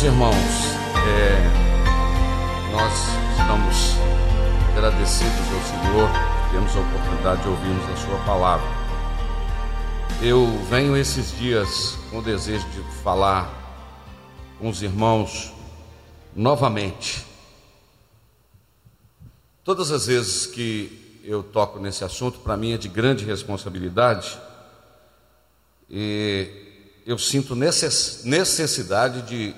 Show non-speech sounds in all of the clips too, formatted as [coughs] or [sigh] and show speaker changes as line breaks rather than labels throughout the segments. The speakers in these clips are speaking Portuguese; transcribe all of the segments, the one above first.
Meus irmãos, é, nós estamos agradecidos ao Senhor, temos a oportunidade de ouvirmos a Sua palavra. Eu venho esses dias com o desejo de falar com os irmãos novamente. Todas as vezes que eu toco nesse assunto, para mim é de grande responsabilidade e eu sinto necessidade de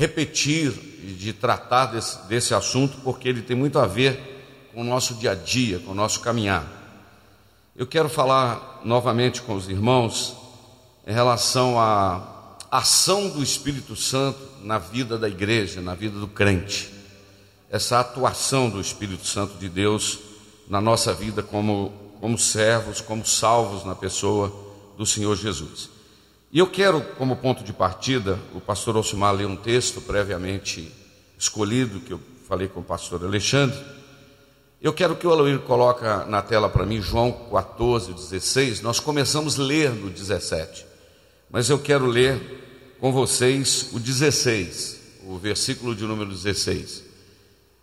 repetir e de tratar desse, desse assunto, porque ele tem muito a ver com o nosso dia a dia, com o nosso caminhar. Eu quero falar novamente com os irmãos em relação à ação do Espírito Santo na vida da igreja, na vida do crente. Essa atuação do Espírito Santo de Deus na nossa vida como, como servos, como salvos na pessoa do Senhor Jesus. E eu quero, como ponto de partida, o pastor Alcimar ler um texto previamente escolhido, que eu falei com o pastor Alexandre. Eu quero que o Aloir coloque na tela para mim João 14, 16. Nós começamos a ler no 17, mas eu quero ler com vocês o 16, o versículo de número 16.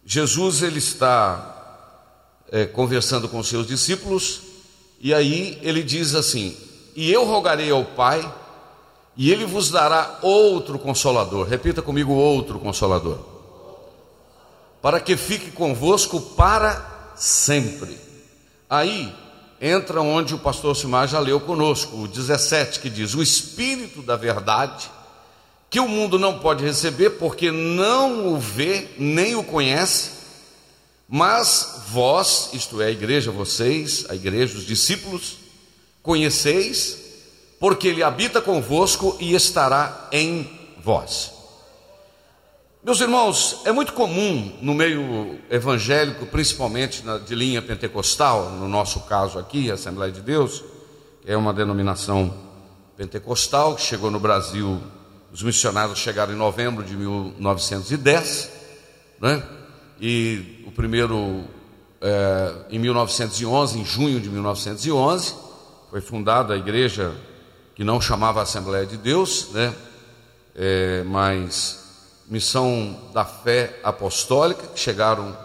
Jesus ele está é, conversando com seus discípulos e aí ele diz assim: E eu rogarei ao Pai e ele vos dará outro consolador. Repita comigo: outro consolador. Para que fique convosco para sempre. Aí entra onde o pastor Simar já leu conosco, o 17, que diz: O Espírito da Verdade, que o mundo não pode receber, porque não o vê nem o conhece, mas vós, isto é, a igreja, vocês, a igreja, os discípulos, conheceis porque ele habita convosco e estará em vós. Meus irmãos, é muito comum no meio evangélico, principalmente de linha pentecostal, no nosso caso aqui, a Assembleia de Deus, que é uma denominação pentecostal que chegou no Brasil, os missionários chegaram em novembro de 1910, né? e o primeiro é, em 1911, em junho de 1911, foi fundada a igreja que não chamava Assembleia de Deus, né? É, mas Missão da Fé Apostólica, que chegaram,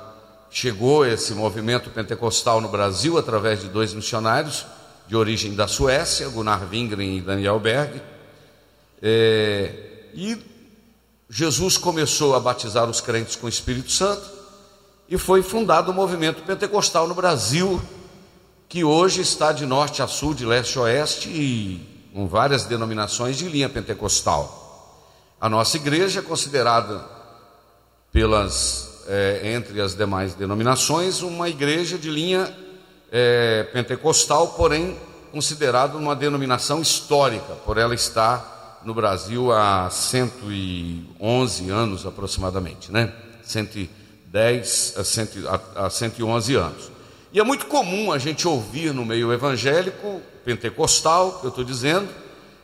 chegou esse movimento pentecostal no Brasil através de dois missionários de origem da Suécia, Gunnar Wingren e Daniel Berg. É, e Jesus começou a batizar os crentes com o Espírito Santo e foi fundado o movimento pentecostal no Brasil, que hoje está de norte a sul, de leste a oeste e com várias denominações de linha pentecostal. A nossa igreja é considerada pelas é, entre as demais denominações uma igreja de linha é, pentecostal, porém considerada uma denominação histórica, por ela estar no Brasil há 111 anos aproximadamente, né? 110 a, 111 anos. E é muito comum a gente ouvir no meio evangélico pentecostal, que eu estou dizendo,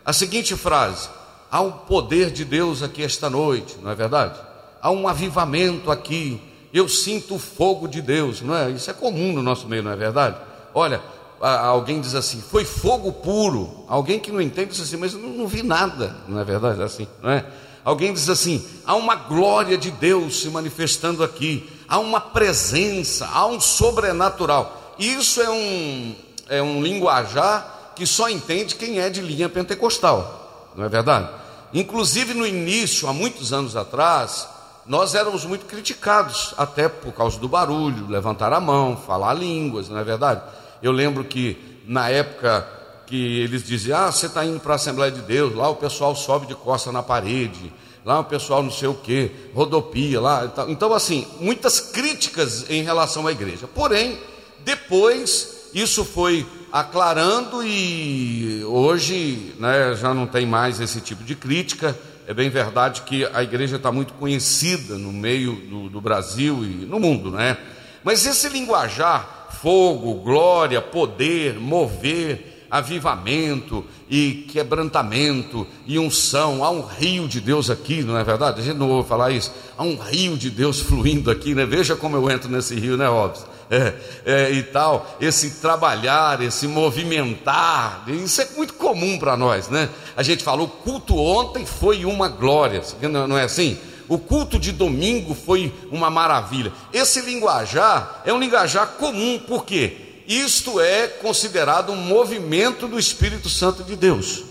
a seguinte frase: há um poder de Deus aqui esta noite, não é verdade? Há um avivamento aqui, eu sinto o fogo de Deus, não é? Isso é comum no nosso meio, não é verdade? Olha, alguém diz assim, foi fogo puro. Alguém que não entende diz assim, mas eu não, não vi nada, não é verdade? Assim, não é? Alguém diz assim: há uma glória de Deus se manifestando aqui, há uma presença, há um sobrenatural. Isso é um, é um linguajar que só entende quem é de linha pentecostal, não é verdade? Inclusive no início, há muitos anos atrás, nós éramos muito criticados, até por causa do barulho, levantar a mão, falar línguas, não é verdade? Eu lembro que na época que eles diziam, ah, você está indo para a Assembleia de Deus, lá o pessoal sobe de costa na parede, lá o pessoal não sei o que, rodopia lá. Então, assim, muitas críticas em relação à igreja. Porém, depois isso foi aclarando e hoje né, já não tem mais esse tipo de crítica. É bem verdade que a igreja está muito conhecida no meio do, do Brasil e no mundo, né? Mas esse linguajar, fogo, glória, poder, mover, avivamento e quebrantamento e unção. Há um rio de Deus aqui, não é verdade? A gente não ouve falar isso. Há um rio de Deus fluindo aqui, né? Veja como eu entro nesse rio, né, Robson? É, é, e tal, esse trabalhar, esse movimentar, isso é muito comum para nós, né? A gente falou, o culto ontem foi uma glória, não é assim? O culto de domingo foi uma maravilha. Esse linguajar é um linguajar comum, por quê? Isto é considerado um movimento do Espírito Santo de Deus.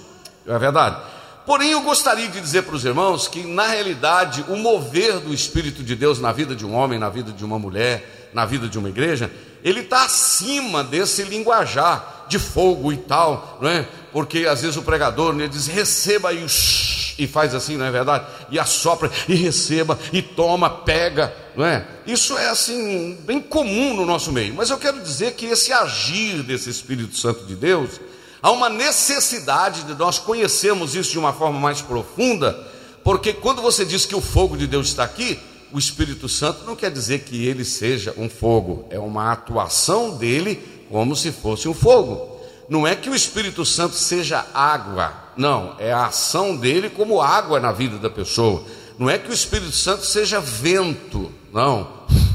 É verdade? Porém, eu gostaria de dizer para os irmãos que, na realidade, o mover do Espírito de Deus na vida de um homem, na vida de uma mulher, na vida de uma igreja, ele está acima desse linguajar de fogo e tal, não é? Porque às vezes o pregador né, diz: receba aí o e faz assim, não é verdade? E assopra, e receba, e toma, pega, não é? Isso é assim, bem comum no nosso meio. Mas eu quero dizer que esse agir desse Espírito Santo de Deus, há uma necessidade de nós conhecermos isso de uma forma mais profunda, porque quando você diz que o fogo de Deus está aqui, o Espírito Santo não quer dizer que ele seja um fogo, é uma atuação dele como se fosse um fogo. Não é que o Espírito Santo seja água, não, é a ação dele como água na vida da pessoa. Não é que o Espírito Santo seja vento, não,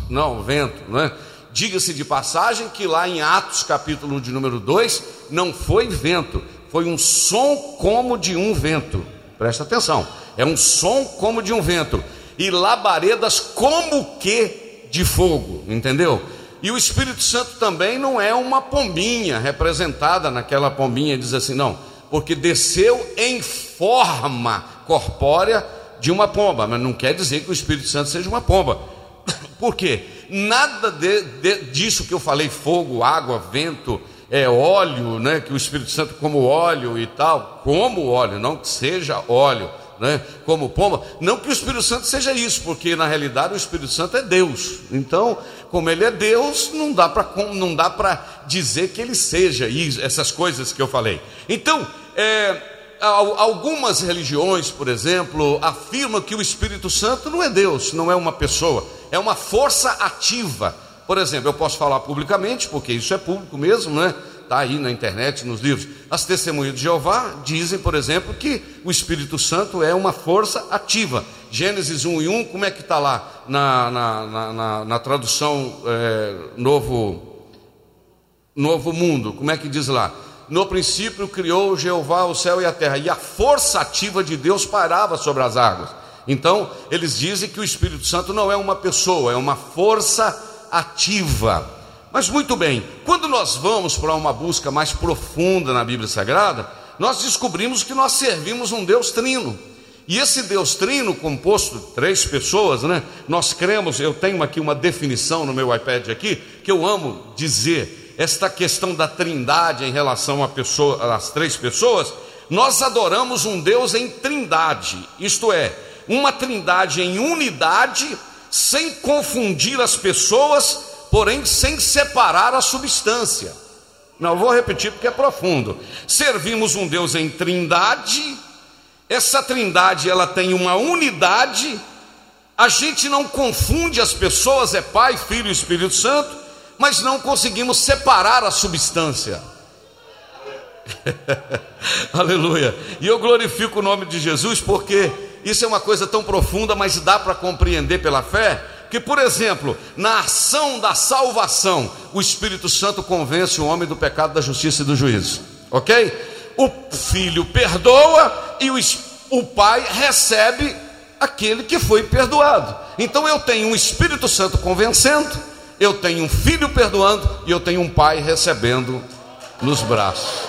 não, vento, não é? Diga-se de passagem que lá em Atos capítulo de número 2, não foi vento, foi um som como de um vento. Presta atenção, é um som como de um vento, e labaredas como que de fogo, entendeu? E o Espírito Santo também não é uma pombinha representada naquela pombinha, diz assim, não, porque desceu em forma corpórea de uma pomba, mas não quer dizer que o Espírito Santo seja uma pomba. [coughs] Por quê? Nada de, de, disso que eu falei, fogo, água, vento, é óleo, né? Que o Espírito Santo como óleo e tal, como óleo, não que seja óleo né, como pomba. Não que o Espírito Santo seja isso, porque na realidade o Espírito Santo é Deus. Então, como ele é Deus, não dá para não dá para dizer que ele seja isso, essas coisas que eu falei. Então, é, algumas religiões, por exemplo, afirmam que o Espírito Santo não é Deus, não é uma pessoa, é uma força ativa. Por exemplo, eu posso falar publicamente, porque isso é público mesmo, né? está aí na internet, nos livros. As testemunhas de Jeová dizem, por exemplo, que o Espírito Santo é uma força ativa. Gênesis 1 e 1, como é que está lá na, na, na, na tradução é, novo, novo Mundo? Como é que diz lá? No princípio criou Jeová o céu e a terra, e a força ativa de Deus parava sobre as águas. Então, eles dizem que o Espírito Santo não é uma pessoa, é uma força ativa. Mas muito bem, quando nós vamos para uma busca mais profunda na Bíblia Sagrada, nós descobrimos que nós servimos um Deus trino. E esse Deus trino, composto de três pessoas, né? Nós cremos, eu tenho aqui uma definição no meu iPad aqui, que eu amo dizer, esta questão da trindade em relação pessoa, às três pessoas, nós adoramos um Deus em trindade, isto é, uma trindade em unidade, sem confundir as pessoas porém sem separar a substância. Não vou repetir porque é profundo. Servimos um Deus em trindade. Essa trindade ela tem uma unidade. A gente não confunde as pessoas, é Pai, Filho e Espírito Santo, mas não conseguimos separar a substância. [laughs] Aleluia. E eu glorifico o nome de Jesus porque isso é uma coisa tão profunda, mas dá para compreender pela fé que, por exemplo, na ação da salvação, o Espírito Santo convence o homem do pecado, da justiça e do juízo, ok? O filho perdoa e o, o pai recebe aquele que foi perdoado. Então eu tenho um Espírito Santo convencendo, eu tenho um filho perdoando e eu tenho um pai recebendo nos braços.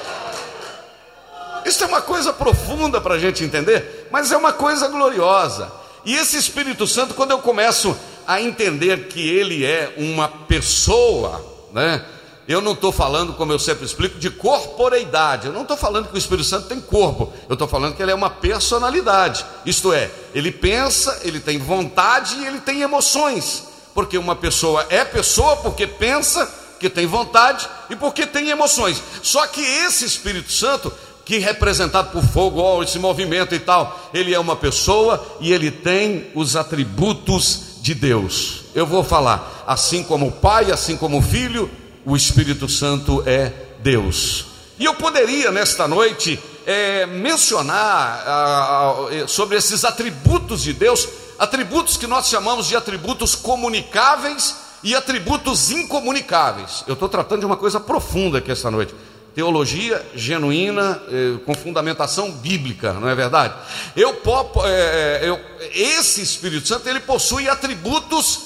Isso é uma coisa profunda para a gente entender, mas é uma coisa gloriosa. E esse Espírito Santo, quando eu começo a entender que ele é uma pessoa, né? Eu não estou falando, como eu sempre explico, de corporeidade. Eu não estou falando que o Espírito Santo tem corpo. Eu estou falando que ele é uma personalidade. Isto é, ele pensa, ele tem vontade e ele tem emoções. Porque uma pessoa é pessoa porque pensa, que tem vontade e porque tem emoções. Só que esse Espírito Santo, que representado por fogo, ó, esse movimento e tal, ele é uma pessoa e ele tem os atributos de Deus. Eu vou falar, assim como o Pai, assim como o Filho, o Espírito Santo é Deus. E eu poderia nesta noite é, mencionar ah, ah, sobre esses atributos de Deus, atributos que nós chamamos de atributos comunicáveis e atributos incomunicáveis. Eu estou tratando de uma coisa profunda aqui esta noite. Teologia genuína, eh, com fundamentação bíblica, não é verdade? Eu, eh, eu, esse Espírito Santo ele possui atributos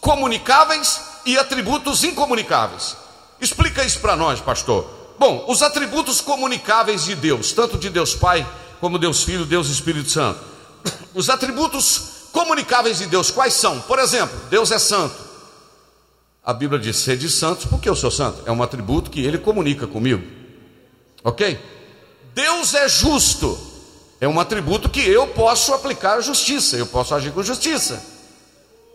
comunicáveis e atributos incomunicáveis. Explica isso para nós, pastor. Bom, os atributos comunicáveis de Deus, tanto de Deus Pai como Deus Filho, Deus Espírito Santo. Os atributos comunicáveis de Deus, quais são? Por exemplo, Deus é santo. A Bíblia diz: sede santos, porque eu sou santo. É um atributo que ele comunica comigo. Ok? Deus é justo. É um atributo que eu posso aplicar a justiça, eu posso agir com justiça.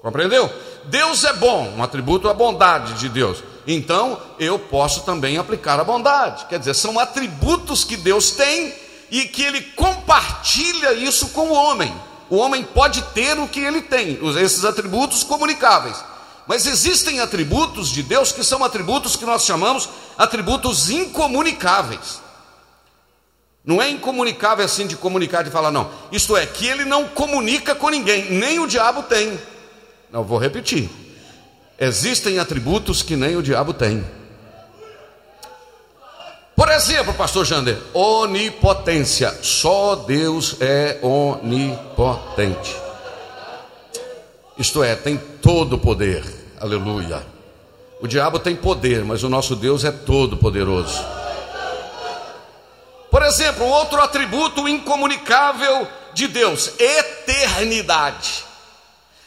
Compreendeu? Deus é bom, um atributo é a bondade de Deus. Então, eu posso também aplicar a bondade. Quer dizer, são atributos que Deus tem e que ele compartilha isso com o homem. O homem pode ter o que ele tem, esses atributos comunicáveis. Mas existem atributos de Deus que são atributos que nós chamamos atributos incomunicáveis. Não é incomunicável assim de comunicar, de falar, não. Isto é, que ele não comunica com ninguém, nem o diabo tem. Não, vou repetir. Existem atributos que nem o diabo tem. Por exemplo, pastor Jander, onipotência. Só Deus é onipotente. Isto é, tem todo o poder. Aleluia. O diabo tem poder, mas o nosso Deus é todo poderoso. Por exemplo, outro atributo incomunicável de Deus, eternidade.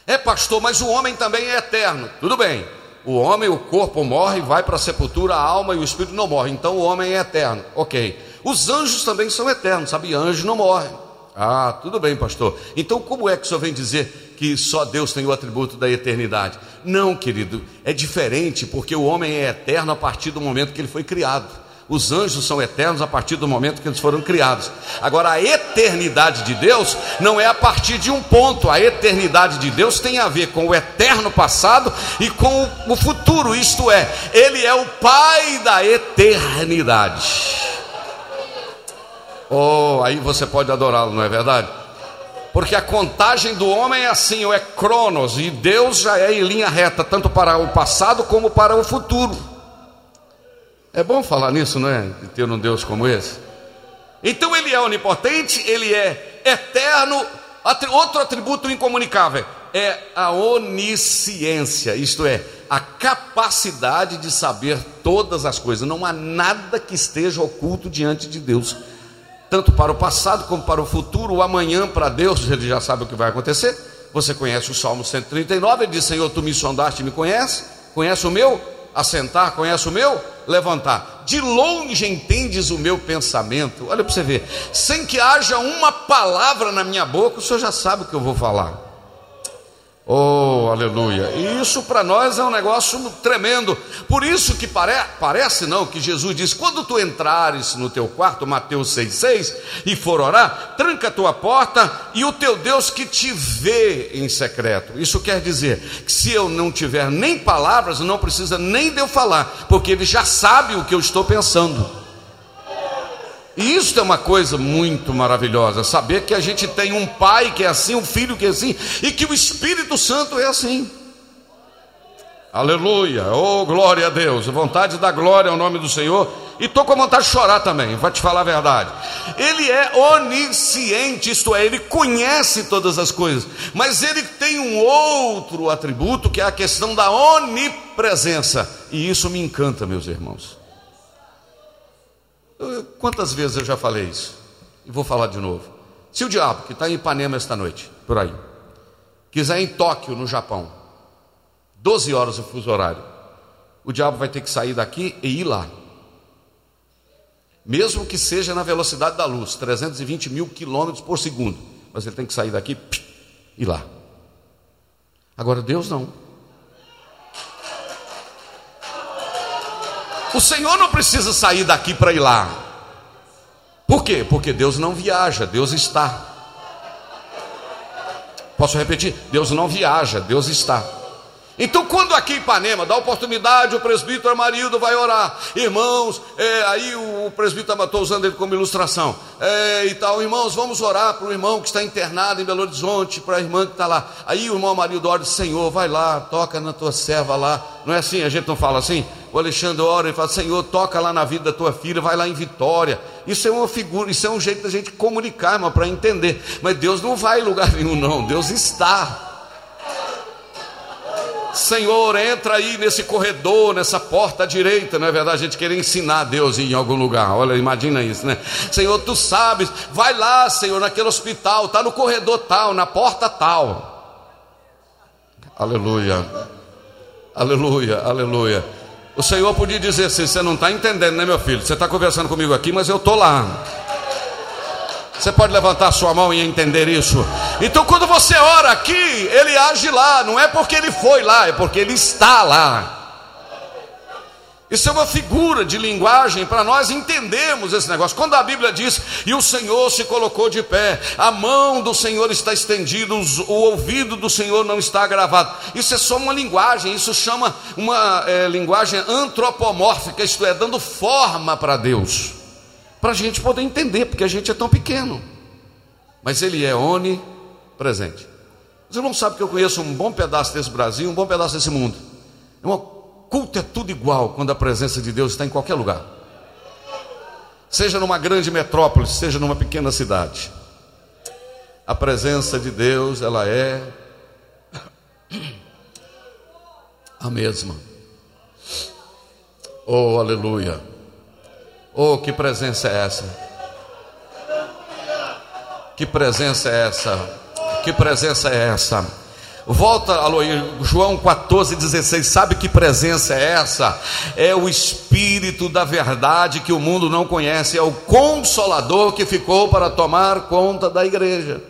É, pastor, mas o homem também é eterno. Tudo bem. O homem, o corpo morre, vai para a sepultura, a alma e o espírito não morrem. Então o homem é eterno. Ok. Os anjos também são eternos, sabe? Anjo não morre. Ah, tudo bem, pastor. Então como é que o senhor vem dizer que só Deus tem o atributo da eternidade. Não, querido, é diferente porque o homem é eterno a partir do momento que ele foi criado. Os anjos são eternos a partir do momento que eles foram criados. Agora, a eternidade de Deus não é a partir de um ponto. A eternidade de Deus tem a ver com o eterno passado e com o futuro. Isto é, Ele é o Pai da eternidade. Oh, aí você pode adorá-lo, não é verdade? Porque a contagem do homem é assim, ou é cronos, e Deus já é em linha reta, tanto para o passado como para o futuro. É bom falar nisso, não é? De ter um Deus como esse. Então ele é onipotente, ele é eterno. Outro atributo incomunicável é a onisciência, isto é, a capacidade de saber todas as coisas. Não há nada que esteja oculto diante de Deus tanto para o passado como para o futuro, o amanhã para Deus, ele já sabe o que vai acontecer. Você conhece o Salmo 139, ele diz: Senhor, tu me sondaste e me conhece, conhece o meu assentar, conhece o meu levantar. De longe entendes o meu pensamento. Olha para você ver, sem que haja uma palavra na minha boca, o Senhor já sabe o que eu vou falar. Oh, aleluia. E isso para nós é um negócio tremendo. Por isso que pare, parece não que Jesus diz: quando tu entrares no teu quarto, Mateus 6,6, e for orar, tranca a tua porta e o teu Deus que te vê em secreto. Isso quer dizer que se eu não tiver nem palavras, não precisa nem de eu falar, porque ele já sabe o que eu estou pensando. E isso é uma coisa muito maravilhosa, saber que a gente tem um pai que é assim, um filho que é assim, e que o Espírito Santo é assim. Aleluia, oh glória a Deus, vontade da glória ao nome do Senhor, e estou com vontade de chorar também, vai te falar a verdade. Ele é onisciente, isto é, ele conhece todas as coisas, mas ele tem um outro atributo que é a questão da onipresença, e isso me encanta, meus irmãos. Quantas vezes eu já falei isso? E vou falar de novo. Se o diabo, que está em Ipanema esta noite, por aí, quiser em Tóquio, no Japão, 12 horas o fuso horário, o diabo vai ter que sair daqui e ir lá. Mesmo que seja na velocidade da luz, 320 mil quilômetros por segundo, mas ele tem que sair daqui e ir lá. Agora Deus não. O Senhor não precisa sair daqui para ir lá. Por quê? Porque Deus não viaja, Deus está. Posso repetir? Deus não viaja, Deus está. Então, quando aqui em Ipanema dá oportunidade, o presbítero Amarildo vai orar. Irmãos, é, aí o presbítero estou usando ele como ilustração. É, e tal, irmãos, vamos orar para o irmão que está internado em Belo Horizonte, para a irmã que está lá. Aí o irmão Amarildo ora, Senhor, vai lá, toca na tua serva lá. Não é assim? A gente não fala assim? O Alexandre ora e fala, Senhor, toca lá na vida da tua filha, vai lá em Vitória. Isso é uma figura, isso é um jeito da gente comunicar, irmão, para entender. Mas Deus não vai em lugar nenhum, não. Deus está. Senhor, entra aí nesse corredor, nessa porta à direita, não é verdade? A gente querer ensinar a Deus em algum lugar. Olha, imagina isso, né? Senhor, tu sabes, vai lá, Senhor, naquele hospital, está no corredor tal, na porta tal. Aleluia, aleluia, aleluia. O Senhor podia dizer assim: você não está entendendo, né, meu filho? Você está conversando comigo aqui, mas eu estou lá. Você pode levantar sua mão e entender isso. Então, quando você ora aqui, ele age lá, não é porque ele foi lá, é porque ele está lá. Isso é uma figura de linguagem para nós entendermos esse negócio. Quando a Bíblia diz, e o Senhor se colocou de pé, a mão do Senhor está estendida, o ouvido do Senhor não está gravado. Isso é só uma linguagem, isso chama uma é, linguagem antropomórfica, isto é, dando forma para Deus para a gente poder entender, porque a gente é tão pequeno. Mas ele é onipresente. Os irmãos sabem que eu conheço um bom pedaço desse Brasil, um bom pedaço desse mundo. O culto é tudo igual quando a presença de Deus está em qualquer lugar. Seja numa grande metrópole, seja numa pequena cidade. A presença de Deus, ela é a mesma. Oh, aleluia. Oh, que presença é essa? Que presença é essa? Que presença é essa? Volta, alô, João 14, 16. Sabe que presença é essa? É o Espírito da verdade que o mundo não conhece, é o Consolador que ficou para tomar conta da igreja.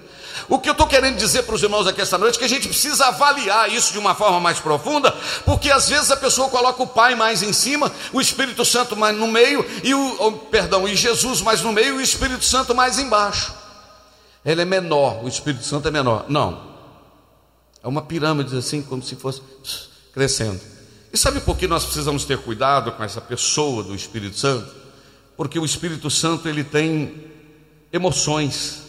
O que eu estou querendo dizer para os irmãos aqui esta noite é que a gente precisa avaliar isso de uma forma mais profunda, porque às vezes a pessoa coloca o Pai mais em cima, o Espírito Santo mais no meio, e o oh, perdão, e Jesus mais no meio e o Espírito Santo mais embaixo. Ele é menor, o Espírito Santo é menor. Não. É uma pirâmide assim, como se fosse crescendo. E sabe por que nós precisamos ter cuidado com essa pessoa do Espírito Santo? Porque o Espírito Santo ele tem emoções.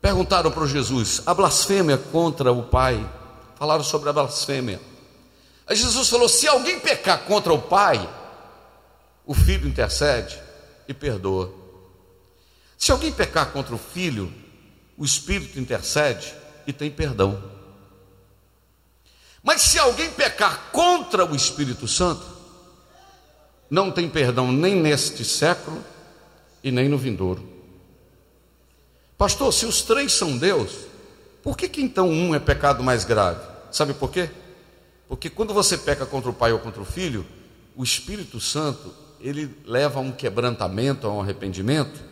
Perguntaram para Jesus a blasfêmia contra o Pai. Falaram sobre a blasfêmia. Aí Jesus falou: se alguém pecar contra o Pai, o Filho intercede e perdoa. Se alguém pecar contra o Filho, o Espírito intercede e tem perdão. Mas se alguém pecar contra o Espírito Santo, não tem perdão nem neste século e nem no vindouro. Pastor, se os três são Deus, por que, que então um é pecado mais grave? Sabe por quê? Porque quando você peca contra o pai ou contra o filho, o Espírito Santo, ele leva a um quebrantamento, a um arrependimento,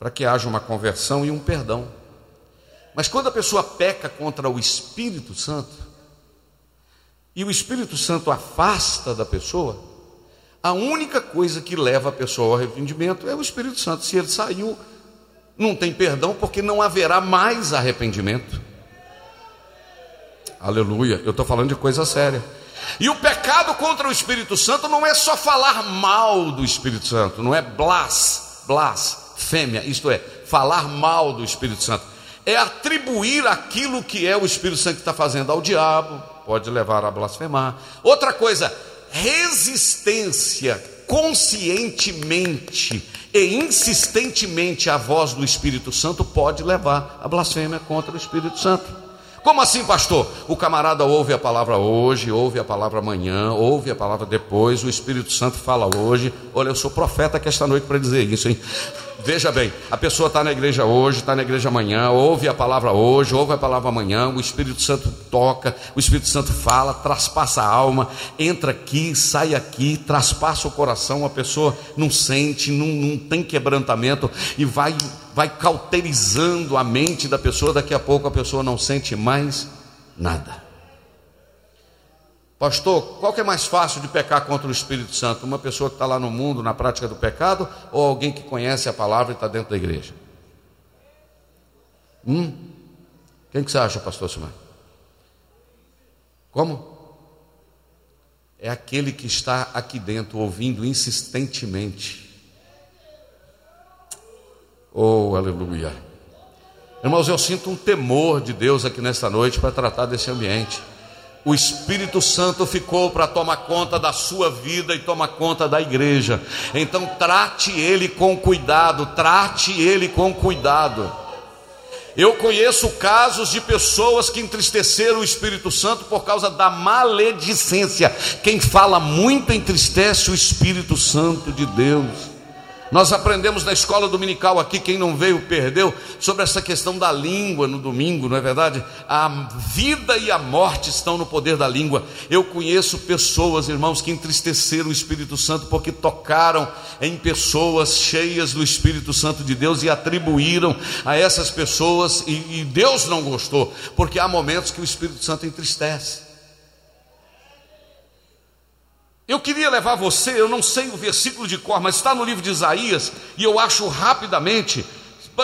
para que haja uma conversão e um perdão. Mas quando a pessoa peca contra o Espírito Santo, e o Espírito Santo afasta da pessoa, a única coisa que leva a pessoa ao arrependimento é o Espírito Santo. Se ele saiu, não tem perdão porque não haverá mais arrependimento. Aleluia, eu estou falando de coisa séria. E o pecado contra o Espírito Santo não é só falar mal do Espírito Santo, não é blas, blas, fêmea, isto é, falar mal do Espírito Santo. É atribuir aquilo que é o Espírito Santo que está fazendo ao diabo, pode levar a blasfemar. Outra coisa, resistência conscientemente e insistentemente a voz do Espírito Santo pode levar a blasfêmia contra o Espírito Santo. Como assim, pastor? O camarada ouve a palavra hoje, ouve a palavra amanhã, ouve a palavra depois, o Espírito Santo fala hoje. Olha, eu sou profeta aqui esta noite para dizer isso, hein? Veja bem, a pessoa está na igreja hoje, está na igreja amanhã, ouve a palavra hoje, ouve a palavra amanhã, o Espírito Santo toca, o Espírito Santo fala, traspassa a alma, entra aqui, sai aqui, traspassa o coração, a pessoa não sente, não, não tem quebrantamento e vai, vai cauterizando a mente da pessoa, daqui a pouco a pessoa não sente mais nada. Pastor, qual que é mais fácil de pecar contra o Espírito Santo? Uma pessoa que está lá no mundo, na prática do pecado, ou alguém que conhece a palavra e está dentro da igreja? Hum? Quem que você acha, pastor Simão? Como? É aquele que está aqui dentro, ouvindo insistentemente. Oh, aleluia. Irmãos, eu sinto um temor de Deus aqui nesta noite para tratar desse ambiente o Espírito Santo ficou para tomar conta da sua vida e tomar conta da igreja. Então trate ele com cuidado, trate ele com cuidado. Eu conheço casos de pessoas que entristeceram o Espírito Santo por causa da maledicência. Quem fala muito entristece o Espírito Santo de Deus. Nós aprendemos na escola dominical aqui, quem não veio perdeu, sobre essa questão da língua no domingo, não é verdade? A vida e a morte estão no poder da língua. Eu conheço pessoas, irmãos, que entristeceram o Espírito Santo porque tocaram em pessoas cheias do Espírito Santo de Deus e atribuíram a essas pessoas, e, e Deus não gostou, porque há momentos que o Espírito Santo entristece. Eu queria levar você, eu não sei o versículo de cor, mas está no livro de Isaías, e eu acho rapidamente.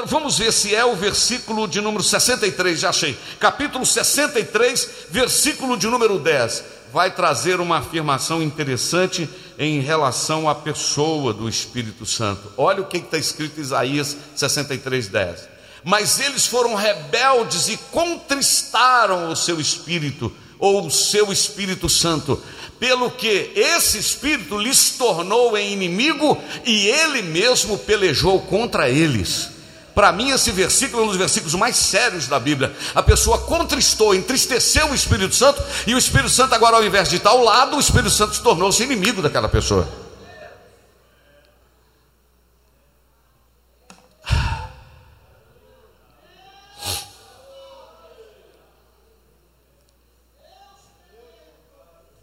Vamos ver se é o versículo de número 63, já achei. Capítulo 63, versículo de número 10. Vai trazer uma afirmação interessante em relação à pessoa do Espírito Santo. Olha o que está escrito em Isaías 63, 10. Mas eles foram rebeldes e contristaram o seu espírito, ou o seu Espírito Santo, pelo que esse espírito lhes tornou em inimigo e ele mesmo pelejou contra eles. Para mim, esse versículo é um dos versículos mais sérios da Bíblia. A pessoa contristou, entristeceu o Espírito Santo, e o Espírito Santo, agora, ao invés de estar ao lado, o Espírito Santo tornou-se inimigo daquela pessoa.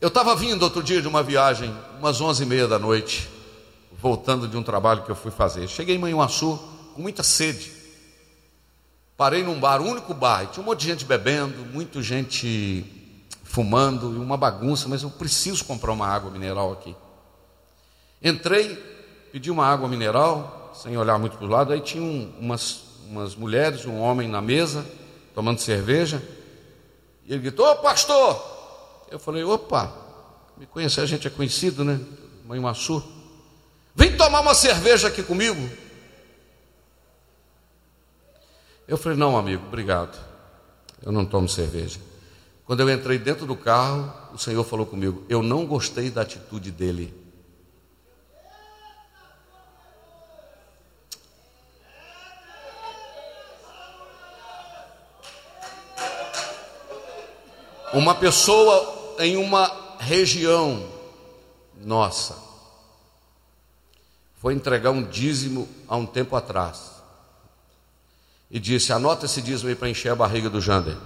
Eu estava vindo outro dia de uma viagem, umas onze e meia da noite, voltando de um trabalho que eu fui fazer. Cheguei em Manhuaçu com muita sede. Parei num bar, único bar, tinha um monte de gente bebendo, muita gente fumando e uma bagunça, mas eu preciso comprar uma água mineral aqui. Entrei, pedi uma água mineral, sem olhar muito para o lado, aí tinha umas, umas mulheres, um homem na mesa, tomando cerveja, e ele gritou, ô pastor, eu falei, opa, me conhecer, a gente é conhecido, né? Mãe Maçu. Vem tomar uma cerveja aqui comigo. Eu falei, não, amigo, obrigado. Eu não tomo cerveja. Quando eu entrei dentro do carro, o Senhor falou comigo, eu não gostei da atitude dele. Uma pessoa em uma região nossa. Foi entregar um dízimo há um tempo atrás. E disse: Anota esse dízimo aí para encher a barriga do Jander.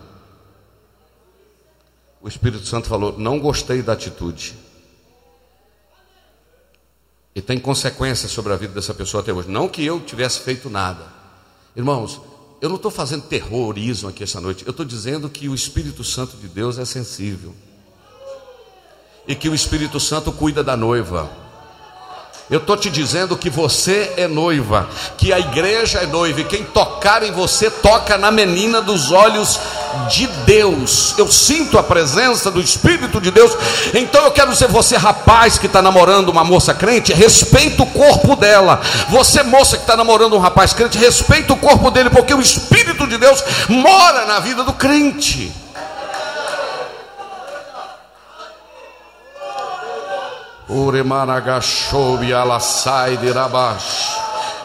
O Espírito Santo falou: Não gostei da atitude. E tem consequências sobre a vida dessa pessoa até hoje. Não que eu tivesse feito nada. Irmãos, eu não estou fazendo terrorismo aqui essa noite. Eu estou dizendo que o Espírito Santo de Deus é sensível e que o Espírito Santo cuida da noiva. Eu estou te dizendo que você é noiva, que a igreja é noiva, e quem tocar em você toca na menina dos olhos de Deus. Eu sinto a presença do Espírito de Deus. Então eu quero dizer, você rapaz que está namorando uma moça crente, respeita o corpo dela. Você moça que está namorando um rapaz crente, respeita o corpo dele, porque o Espírito de Deus mora na vida do crente.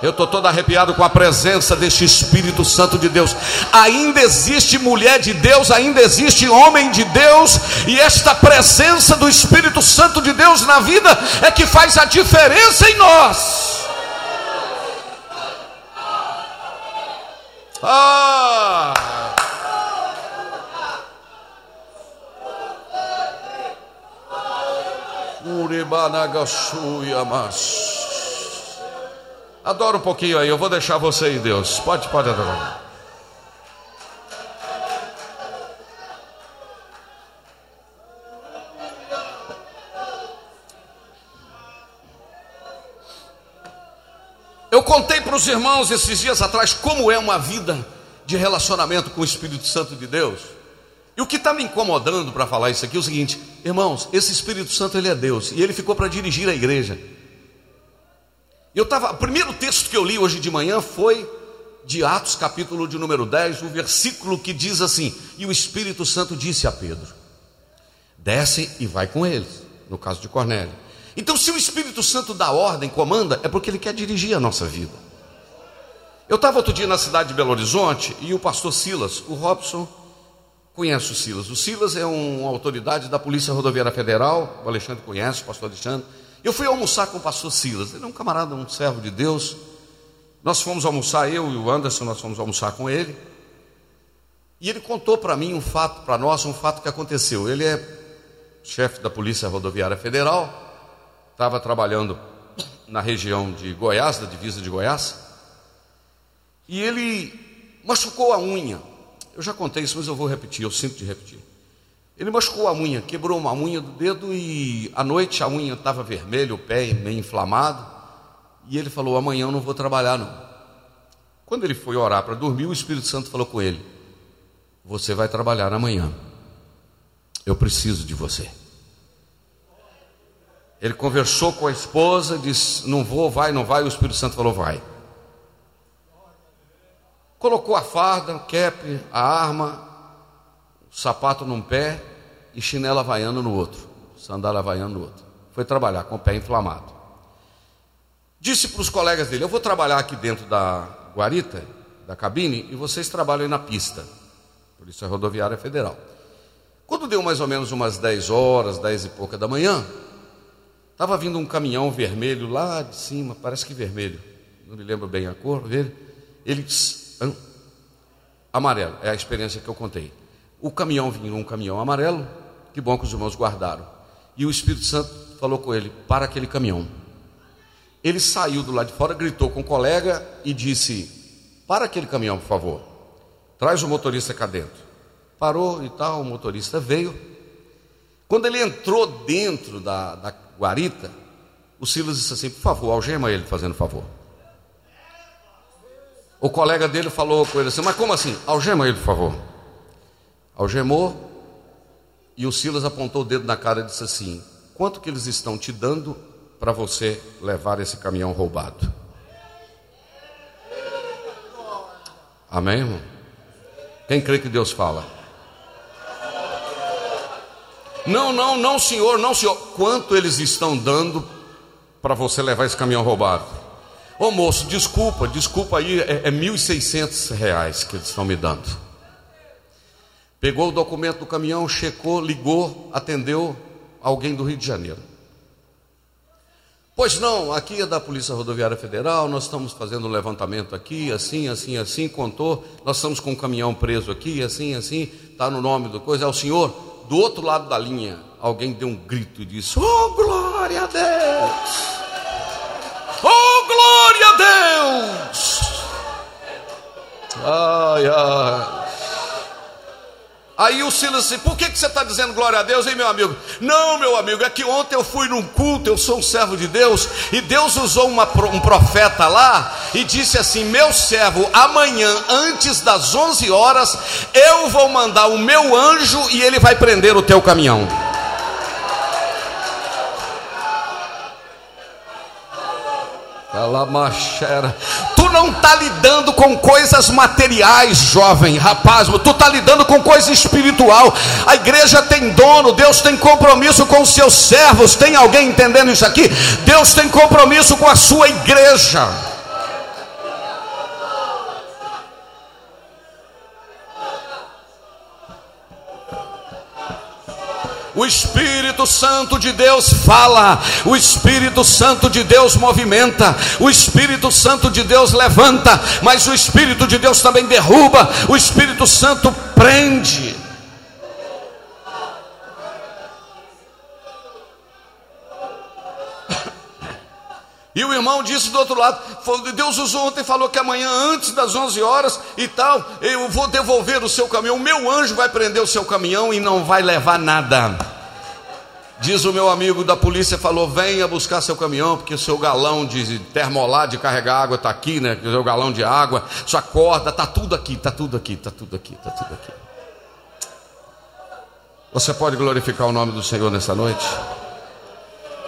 Eu estou todo arrepiado com a presença deste Espírito Santo de Deus. Ainda existe mulher de Deus, ainda existe homem de Deus, e esta presença do Espírito Santo de Deus na vida é que faz a diferença em nós. Ah! mas. Adora um pouquinho aí, eu vou deixar você aí, Deus. Pode, pode adorar. Eu contei para os irmãos esses dias atrás como é uma vida de relacionamento com o Espírito Santo de Deus. E o que está me incomodando para falar isso aqui é o seguinte, irmãos, esse Espírito Santo ele é Deus e ele ficou para dirigir a igreja. Eu estava, o primeiro texto que eu li hoje de manhã foi de Atos, capítulo de número 10, o versículo que diz assim: E o Espírito Santo disse a Pedro: Desce e vai com eles, no caso de Cornélio. Então, se o Espírito Santo dá ordem, comanda, é porque ele quer dirigir a nossa vida. Eu estava outro dia na cidade de Belo Horizonte e o pastor Silas, o Robson, conhece o Silas. O Silas é uma autoridade da Polícia Rodoviária Federal, o Alexandre conhece, o pastor Alexandre. Eu fui almoçar com o pastor Silas, ele é um camarada, um servo de Deus. Nós fomos almoçar, eu e o Anderson, nós fomos almoçar com ele. E ele contou para mim um fato, para nós, um fato que aconteceu. Ele é chefe da Polícia Rodoviária Federal, estava trabalhando na região de Goiás, da divisa de Goiás, e ele machucou a unha. Eu já contei isso, mas eu vou repetir, eu sinto de repetir. Ele machucou a unha, quebrou uma unha do dedo e à noite a unha estava vermelha, o pé meio inflamado. E ele falou: Amanhã eu não vou trabalhar, não. Quando ele foi orar para dormir, o Espírito Santo falou com ele: Você vai trabalhar amanhã. Eu preciso de você. Ele conversou com a esposa, disse: Não vou, vai, não vai. O Espírito Santo falou: Vai. Colocou a farda, o cap, a arma, o sapato num pé e chinela havaiana no outro, sandália havaiana no outro. Foi trabalhar com o pé inflamado. Disse para os colegas dele: Eu vou trabalhar aqui dentro da guarita, da cabine, e vocês trabalham aí na pista. Polícia Rodoviária Federal. Quando deu mais ou menos umas 10 horas, 10 e pouca da manhã, Estava vindo um caminhão vermelho lá de cima, parece que vermelho, não me lembro bem a cor, ver. Ele amarelo, é a experiência que eu contei. O caminhão vinha um caminhão amarelo, que bom que os irmãos guardaram. E o Espírito Santo falou com ele: para aquele caminhão. Ele saiu do lado de fora, gritou com o colega e disse: para aquele caminhão, por favor. Traz o motorista cá dentro. Parou e tal, o motorista veio. Quando ele entrou dentro da, da guarita, o Silas disse assim: por favor, algema ele, fazendo favor. O colega dele falou com ele assim: mas como assim? Algema ele, por favor. Algemou e o Silas apontou o dedo na cara e disse assim: quanto que eles estão te dando para você levar esse caminhão roubado? Amém, irmão? Quem crê que Deus fala? Não, não, não, senhor, não, senhor. Quanto eles estão dando para você levar esse caminhão roubado? Ô moço, desculpa, desculpa aí, é, é 1.600 reais que eles estão me dando. Pegou o documento do caminhão, checou, ligou, atendeu alguém do Rio de Janeiro. Pois não, aqui é da Polícia Rodoviária Federal, nós estamos fazendo um levantamento aqui, assim, assim, assim, contou, nós estamos com um caminhão preso aqui, assim, assim, está no nome do coisa, é o senhor, do outro lado da linha, alguém deu um grito e disse: Oh, glória a Deus! Deus! Ai, ai. Aí o Silas disse: Por que, que você está dizendo glória a Deus, hein, meu amigo? Não, meu amigo, é que ontem eu fui num culto, eu sou um servo de Deus, e Deus usou uma, um profeta lá e disse assim: Meu servo, amanhã, antes das 11 horas, eu vou mandar o meu anjo e ele vai prender o teu caminhão. Tu não está lidando com coisas materiais, jovem, rapaz, tu está lidando com coisa espiritual. A igreja tem dono, Deus tem compromisso com os seus servos. Tem alguém entendendo isso aqui? Deus tem compromisso com a sua igreja. O Espírito Santo de Deus fala, o Espírito Santo de Deus movimenta, o Espírito Santo de Deus levanta, mas o Espírito de Deus também derruba, o Espírito Santo prende. [laughs] E o irmão disse do outro lado: Deus usou ontem, falou que amanhã, antes das 11 horas e tal, eu vou devolver o seu caminhão. O meu anjo vai prender o seu caminhão e não vai levar nada. Diz o meu amigo da polícia: falou, venha buscar seu caminhão, porque o seu galão de termolar, de carregar água, está aqui, né? O seu galão de água, sua corda, está tudo aqui, está tudo aqui, está tudo aqui, está tudo aqui. Você pode glorificar o nome do Senhor nessa noite?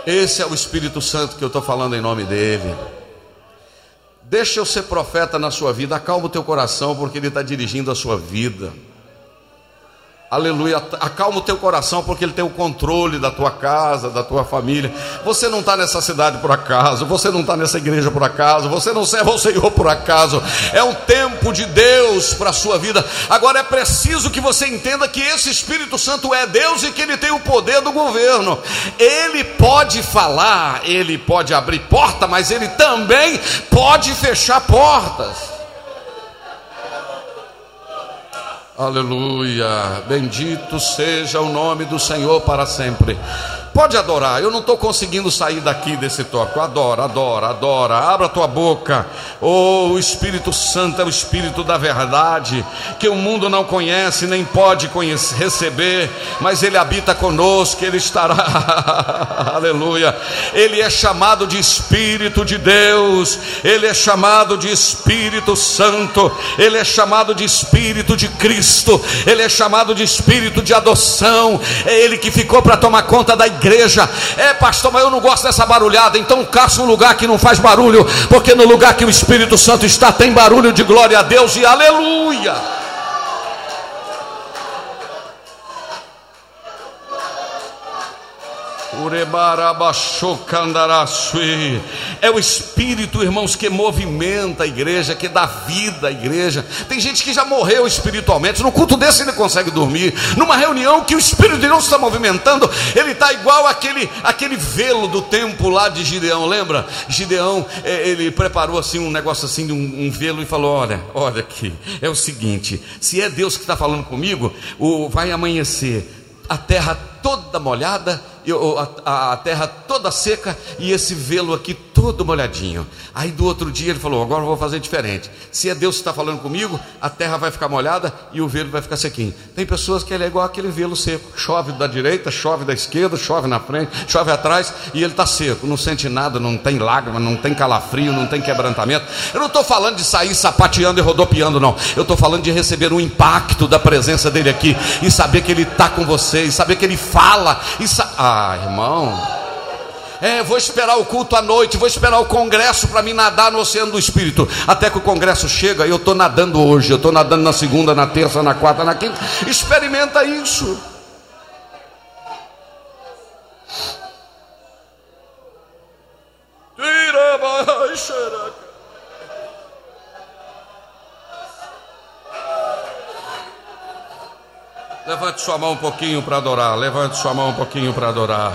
Esse é o Espírito Santo que eu estou falando em nome dele. Deixa eu ser profeta na sua vida, acalma o teu coração, porque ele está dirigindo a sua vida. Aleluia. Acalma o teu coração, porque Ele tem o controle da tua casa, da tua família. Você não está nessa cidade por acaso, você não está nessa igreja por acaso, você não serve ao Senhor por acaso. É um tempo de Deus para a sua vida. Agora é preciso que você entenda que esse Espírito Santo é Deus e que Ele tem o poder do governo. Ele pode falar, ele pode abrir porta, mas ele também pode fechar portas. Aleluia. Bendito seja o nome do Senhor para sempre. Pode adorar, eu não estou conseguindo sair daqui desse toque. Adora, adora, adora. Abra tua boca. Oh, o Espírito Santo é o Espírito da verdade, que o mundo não conhece, nem pode conhecer, receber, mas ele habita conosco, ele estará. [laughs] Aleluia. Ele é chamado de Espírito de Deus, ele é chamado de Espírito Santo, ele é chamado de Espírito de Cristo, ele é chamado de Espírito de adoção. É ele que ficou para tomar conta da igreja igreja. É, pastor, mas eu não gosto dessa barulhada. Então caça um lugar que não faz barulho, porque no lugar que o Espírito Santo está tem barulho de glória a Deus e aleluia. É o Espírito, irmãos, que movimenta a igreja, que dá vida à igreja. Tem gente que já morreu espiritualmente. No culto desse ele consegue dormir. Numa reunião que o Espírito de Deus está movimentando, ele está igual aquele, aquele velo do tempo lá de Gideão. Lembra? Gideão, é, ele preparou assim um negócio assim, um, um velo e falou: Olha, olha aqui, é o seguinte: se é Deus que está falando comigo, o, vai amanhecer a terra toda molhada a, a terra toda seca e esse velo aqui todo molhadinho. Aí do outro dia ele falou: agora eu vou fazer diferente. Se é Deus que está falando comigo, a terra vai ficar molhada e o velo vai ficar sequinho. Tem pessoas que ele é igual aquele velo seco: chove da direita, chove da esquerda, chove na frente, chove atrás e ele está seco. Não sente nada, não tem lágrima, não tem calafrio, não tem quebrantamento. Eu não estou falando de sair sapateando e rodopiando, não. Eu estou falando de receber o impacto da presença dele aqui e saber que ele está com você, e saber que ele fala. E sa... Ah, irmão. É, vou esperar o culto à noite, vou esperar o congresso para me nadar no oceano do Espírito. Até que o congresso chega eu estou nadando hoje, eu estou nadando na segunda, na terça, na quarta, na quinta. Experimenta isso. Levante sua mão um pouquinho para adorar. Levante sua mão um pouquinho para adorar.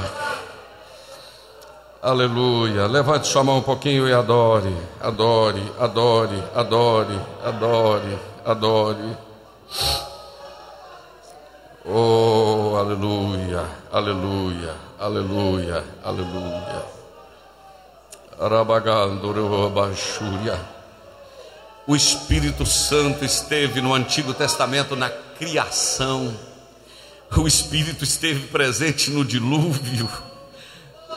Aleluia. Levante sua mão um pouquinho e adore, adore, adore, adore, adore, adore. Oh, aleluia, aleluia, aleluia, aleluia. Arabagandurubachúria. O Espírito Santo esteve no Antigo Testamento na criação. O Espírito esteve presente no dilúvio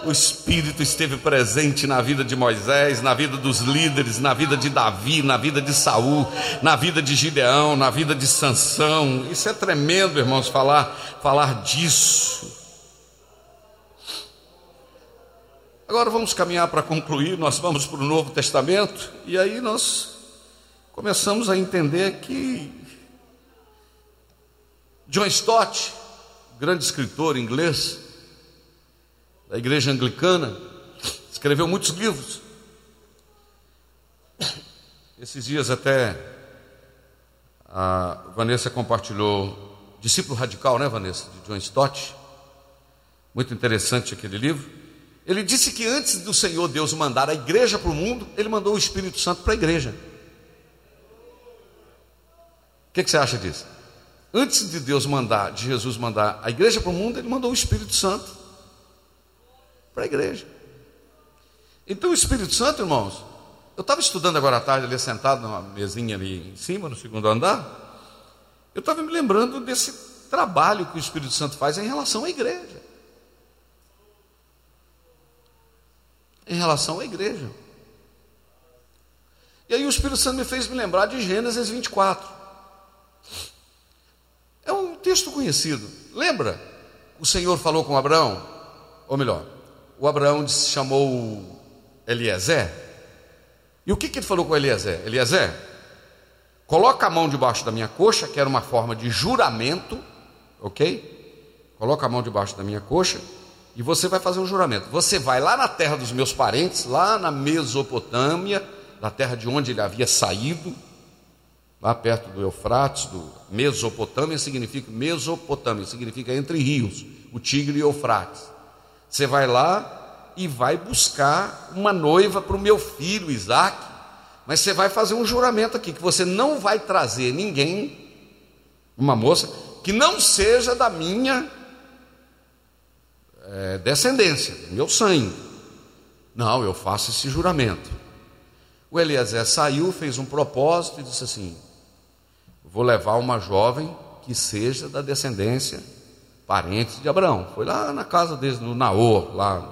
o Espírito esteve presente na vida de Moisés, na vida dos líderes, na vida de Davi, na vida de Saul, na vida de Gideão, na vida de Sansão. Isso é tremendo, irmãos, falar, falar disso. Agora vamos caminhar para concluir, nós vamos para o Novo Testamento, e aí nós começamos a entender que John Stott, grande escritor inglês, da igreja anglicana, escreveu muitos livros. Esses dias até a Vanessa compartilhou Discípulo Radical, né, Vanessa? De John Stott. Muito interessante aquele livro. Ele disse que antes do Senhor Deus mandar a igreja para o mundo, ele mandou o Espírito Santo para a igreja. O que, que, você acha disso? Antes de Deus mandar, de Jesus mandar a igreja para o mundo, ele mandou o Espírito Santo para a igreja. Então o Espírito Santo, irmãos, eu estava estudando agora à tarde ali sentado numa mesinha ali em cima, no segundo andar. Eu estava me lembrando desse trabalho que o Espírito Santo faz em relação à igreja. Em relação à igreja. E aí o Espírito Santo me fez me lembrar de Gênesis 24. É um texto conhecido. Lembra? O Senhor falou com Abraão, ou melhor, o Abraão chamou Eliezer e o que, que ele falou com Eliezer? Eliezer, coloca a mão debaixo da minha coxa, que era uma forma de juramento, ok? Coloca a mão debaixo da minha coxa e você vai fazer um juramento. Você vai lá na terra dos meus parentes, lá na Mesopotâmia, na terra de onde ele havia saído, lá perto do Eufrates, do Mesopotâmia significa Mesopotâmia, significa entre rios, o Tigre e o Eufrates. Você vai lá e vai buscar uma noiva para o meu filho Isaac. Mas você vai fazer um juramento aqui, que você não vai trazer ninguém, uma moça, que não seja da minha é, descendência, do meu sangue. Não, eu faço esse juramento. O Eliezer saiu, fez um propósito e disse assim: Vou levar uma jovem que seja da descendência, parente de Abraão. Foi lá na casa deles, no Naor, lá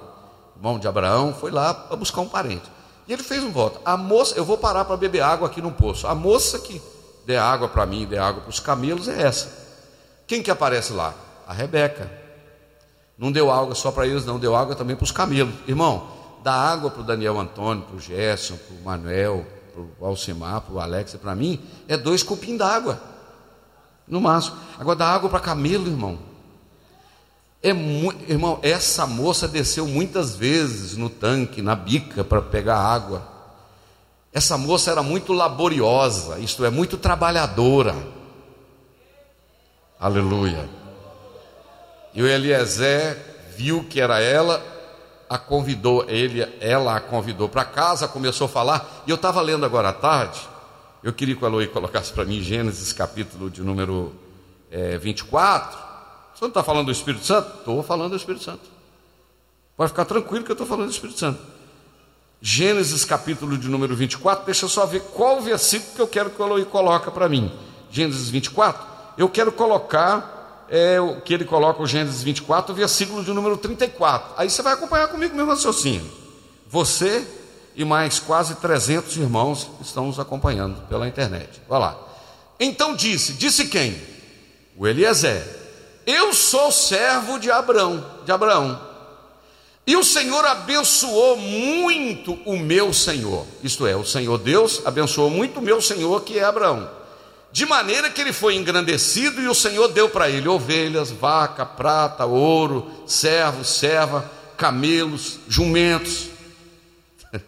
irmão de Abraão, foi lá para buscar um parente. E ele fez um voto. A moça, eu vou parar para beber água aqui no poço. A moça que der água para mim, der água para os camelos é essa. Quem que aparece lá? A Rebeca. Não deu água só para eles, não deu água também para os camelos. Irmão, dá água para o Daniel Antônio, para o Gerson, para o Manuel, para o Alcimar, para o Alex, para mim, é dois cupim d'água. No máximo. Agora dá água para camelo, irmão. É muito, irmão, essa moça desceu muitas vezes no tanque, na bica, para pegar água. Essa moça era muito laboriosa, isto é, muito trabalhadora. Aleluia. E o Eliezer viu que era ela, a convidou, ele, ela a convidou para casa, começou a falar, e eu estava lendo agora à tarde, eu queria que o Eloy colocasse para mim Gênesis capítulo de número é, 24, você não está falando do Espírito Santo? Estou falando do Espírito Santo. Pode ficar tranquilo que eu estou falando do Espírito Santo. Gênesis capítulo de número 24, deixa eu só ver qual versículo que eu quero que o Eloy coloque para mim. Gênesis 24, eu quero colocar é, o que ele coloca o Gênesis 24, o versículo de número 34. Aí você vai acompanhar comigo meu raciocínio. Você e mais quase 300 irmãos estão nos acompanhando pela internet. Olha lá. Então disse, disse quem? O Eliezer eu sou servo de Abraão, de Abraão. E o Senhor abençoou muito o meu Senhor. Isto é, o Senhor Deus abençoou muito o meu Senhor, que é Abraão. De maneira que ele foi engrandecido e o Senhor deu para ele ovelhas, vaca, prata, ouro, servo, serva, camelos, jumentos. [laughs]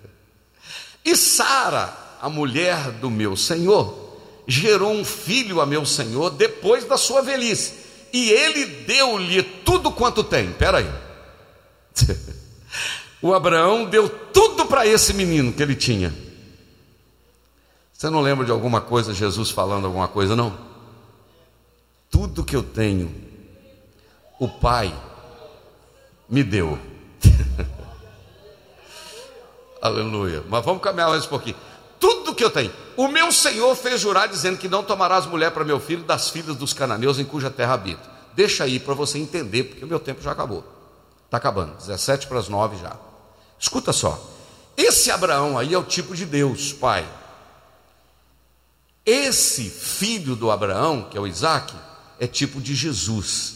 e Sara, a mulher do meu Senhor, gerou um filho a meu Senhor depois da sua velhice e ele deu-lhe tudo quanto tem. Espera aí. [laughs] o Abraão deu tudo para esse menino que ele tinha. Você não lembra de alguma coisa, Jesus falando alguma coisa, não? Tudo que eu tenho, o Pai me deu. [laughs] Aleluia. Mas vamos caminhar mais um pouquinho. Tudo que eu tenho. O meu Senhor fez jurar dizendo que não tomarás mulher para meu filho das filhas dos cananeus em cuja terra habito. Deixa aí para você entender, porque o meu tempo já acabou. Está acabando, 17 para as 9 já. Escuta só. Esse Abraão aí é o tipo de Deus, pai. Esse filho do Abraão, que é o Isaac, é tipo de Jesus.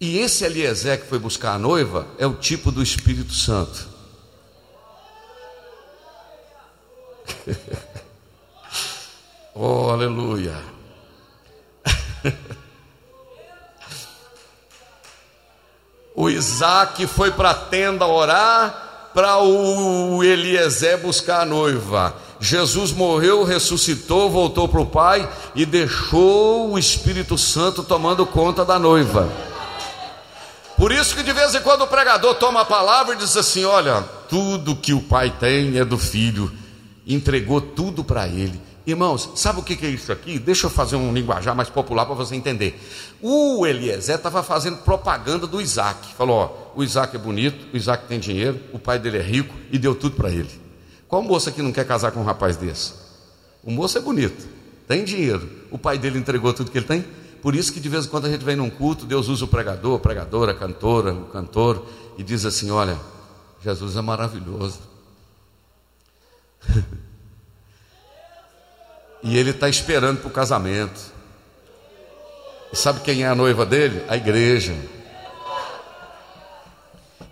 E esse Eliezer que foi buscar a noiva é o tipo do Espírito Santo. [laughs] oh, aleluia. [laughs] O Isaac foi para a tenda orar, para o Eliezer buscar a noiva. Jesus morreu, ressuscitou, voltou para o Pai e deixou o Espírito Santo tomando conta da noiva. Por isso que de vez em quando o pregador toma a palavra e diz assim: Olha, tudo que o pai tem é do filho, entregou tudo para ele. Irmãos, sabe o que é isso aqui? Deixa eu fazer um linguajar mais popular para você entender. O Eliezer estava fazendo propaganda do Isaac. Falou: ó, o Isaac é bonito, o Isaac tem dinheiro, o pai dele é rico e deu tudo para ele. Qual moça que não quer casar com um rapaz desse? O moço é bonito, tem dinheiro, o pai dele entregou tudo que ele tem. Por isso que de vez em quando a gente vem num culto, Deus usa o pregador, a pregadora, a cantora, o cantor e diz assim: olha, Jesus é maravilhoso. [laughs] e ele está esperando para o casamento. E sabe quem é a noiva dele? A igreja.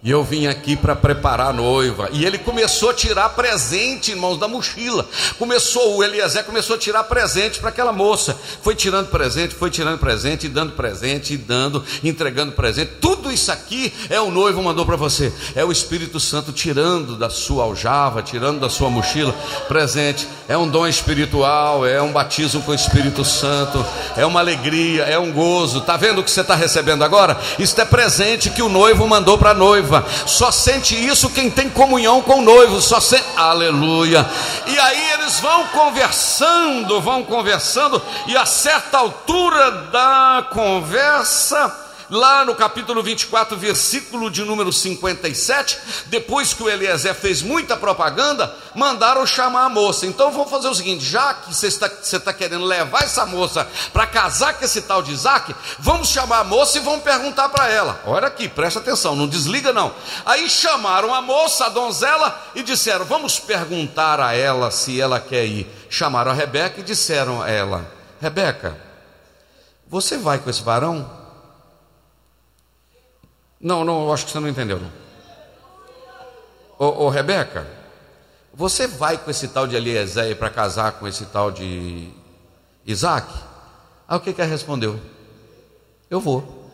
E eu vim aqui para preparar a noiva. E ele começou a tirar presente, irmãos, da mochila. Começou, o Eliezer começou a tirar presente para aquela moça. Foi tirando presente, foi tirando presente, e dando presente, e dando, entregando presente. Tudo isso aqui é o noivo mandou para você. É o Espírito Santo tirando da sua aljava, tirando da sua mochila presente. É um dom espiritual, é um batismo com o Espírito Santo, é uma alegria, é um gozo. Tá vendo o que você está recebendo agora? Isso é presente que o noivo mandou para a noiva noiva. Só sente isso quem tem comunhão com o noivo. Só sente, aleluia. E aí eles vão conversando, vão conversando, e a certa altura da conversa, lá no capítulo 24, versículo de número 57, depois que o Eliezer fez muita propaganda, mandaram chamar a moça. Então vamos fazer o seguinte: já que você está, você está querendo levar essa moça para casar com esse tal de Isaac, vamos chamar a moça e vamos perguntar para ela. Olha aqui, presta atenção, não desliga não. Aí chamaram a moça, a donzela, e disseram: Vamos perguntar a ela se ela quer ir. Chamaram a Rebeca e disseram a ela: Rebeca, você vai com esse varão? Não, não, acho que você não entendeu. Ô, ô Rebeca, você vai com esse tal de Eliezer para casar com esse tal de Isaac? Aí o que que ela respondeu? Eu vou.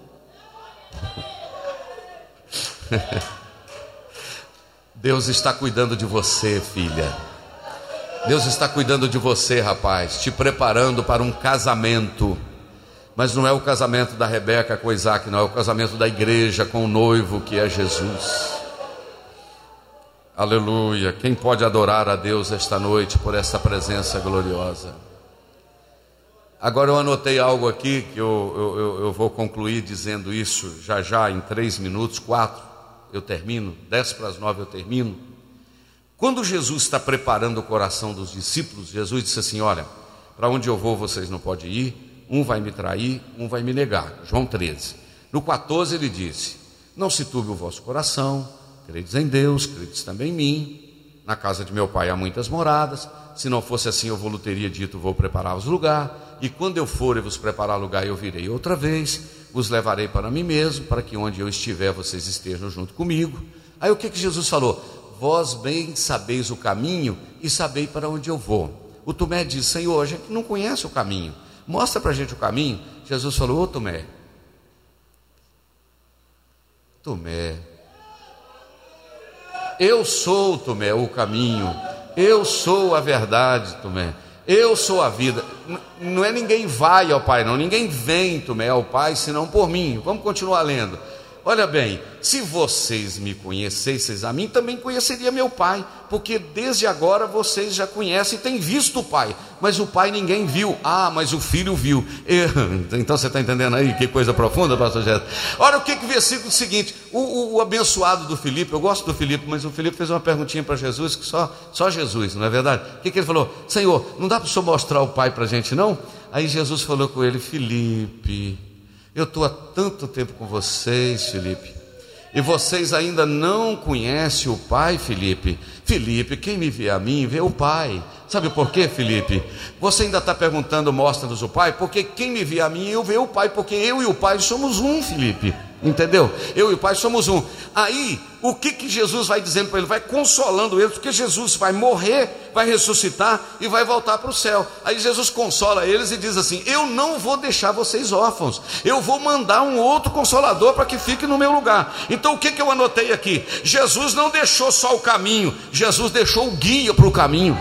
[laughs] Deus está cuidando de você, filha. Deus está cuidando de você, rapaz, te preparando para um casamento. Mas não é o casamento da Rebeca com Isaac, não é o casamento da igreja com o noivo que é Jesus. Aleluia. Quem pode adorar a Deus esta noite por essa presença gloriosa? Agora eu anotei algo aqui que eu, eu, eu vou concluir dizendo isso já já em três minutos, quatro eu termino, dez para as nove eu termino. Quando Jesus está preparando o coração dos discípulos, Jesus disse assim: Olha, para onde eu vou vocês não podem ir, um vai me trair, um vai me negar. João 13. No 14 ele disse: Não se turbe o vosso coração, credes em Deus, credes também em mim. Na casa de meu pai há muitas moradas. Se não fosse assim, eu vos teria dito: Vou preparar-vos lugar. E quando eu for e vos preparar lugar, eu virei outra vez, vos levarei para mim mesmo, para que onde eu estiver, vocês estejam junto comigo. Aí o que, que Jesus falou? Vós bem sabeis o caminho e sabei para onde eu vou. O Tomé diz: Senhor, a gente não conhece o caminho. Mostra para a gente o caminho. Jesus falou: Ô Tomé, Tomé, eu sou, Tomé, o caminho, eu sou a verdade, Tomé, eu sou a vida. Não é ninguém vai ao Pai, não, ninguém vem, Tomé, ao Pai, senão por mim. Vamos continuar lendo. Olha bem, se vocês me conhecessem a mim, também conheceria meu Pai, porque desde agora vocês já conhecem e têm visto o Pai, mas o Pai ninguém viu. Ah, mas o Filho viu. [laughs] Então você está entendendo aí que coisa profunda, pastor Jéssica? Olha o que que o versículo seguinte, o, o, o, abençoado do Filipe, eu gosto do Filipe, mas o Filipe fez uma perguntinha para Jesus, que só, só Jesus, não é verdade? O que, que ele falou? Senhor, não dá para o senhor mostrar o Pai para a gente, não? Aí Jesus falou com ele, Filipe eu estou há tanto tempo com vocês, Felipe, e vocês ainda não conhecem o Pai, Felipe. Felipe, quem me vê a mim, vê o Pai. Sabe por quê, Felipe? Você ainda está perguntando, mostra-nos o Pai? Porque quem me vê a mim, eu vejo o Pai, porque eu e o Pai somos um, Felipe. Entendeu? Eu e o Pai somos um. Aí, o que, que Jesus vai dizendo para ele? Vai consolando eles, porque Jesus vai morrer, vai ressuscitar e vai voltar para o céu. Aí Jesus consola eles e diz assim: Eu não vou deixar vocês órfãos, eu vou mandar um outro consolador para que fique no meu lugar. Então, o que, que eu anotei aqui? Jesus não deixou só o caminho, Jesus deixou o guia para o caminho.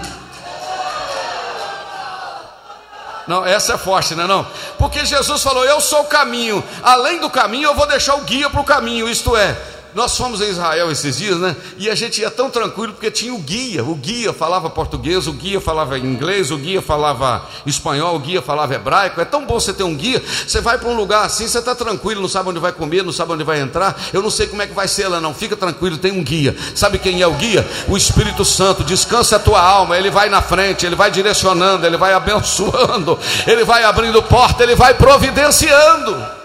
Não, essa é forte, não é não? Porque Jesus falou: Eu sou o caminho. Além do caminho, eu vou deixar o guia para o caminho. Isto é, nós fomos em Israel esses dias, né? E a gente ia tão tranquilo porque tinha o guia. O guia falava português, o guia falava inglês, o guia falava espanhol, o guia falava hebraico. É tão bom você ter um guia. Você vai para um lugar assim, você está tranquilo, não sabe onde vai comer, não sabe onde vai entrar. Eu não sei como é que vai ser lá, não. Fica tranquilo, tem um guia. Sabe quem é o guia? O Espírito Santo. Descansa a tua alma. Ele vai na frente, ele vai direcionando, ele vai abençoando, ele vai abrindo porta, ele vai providenciando.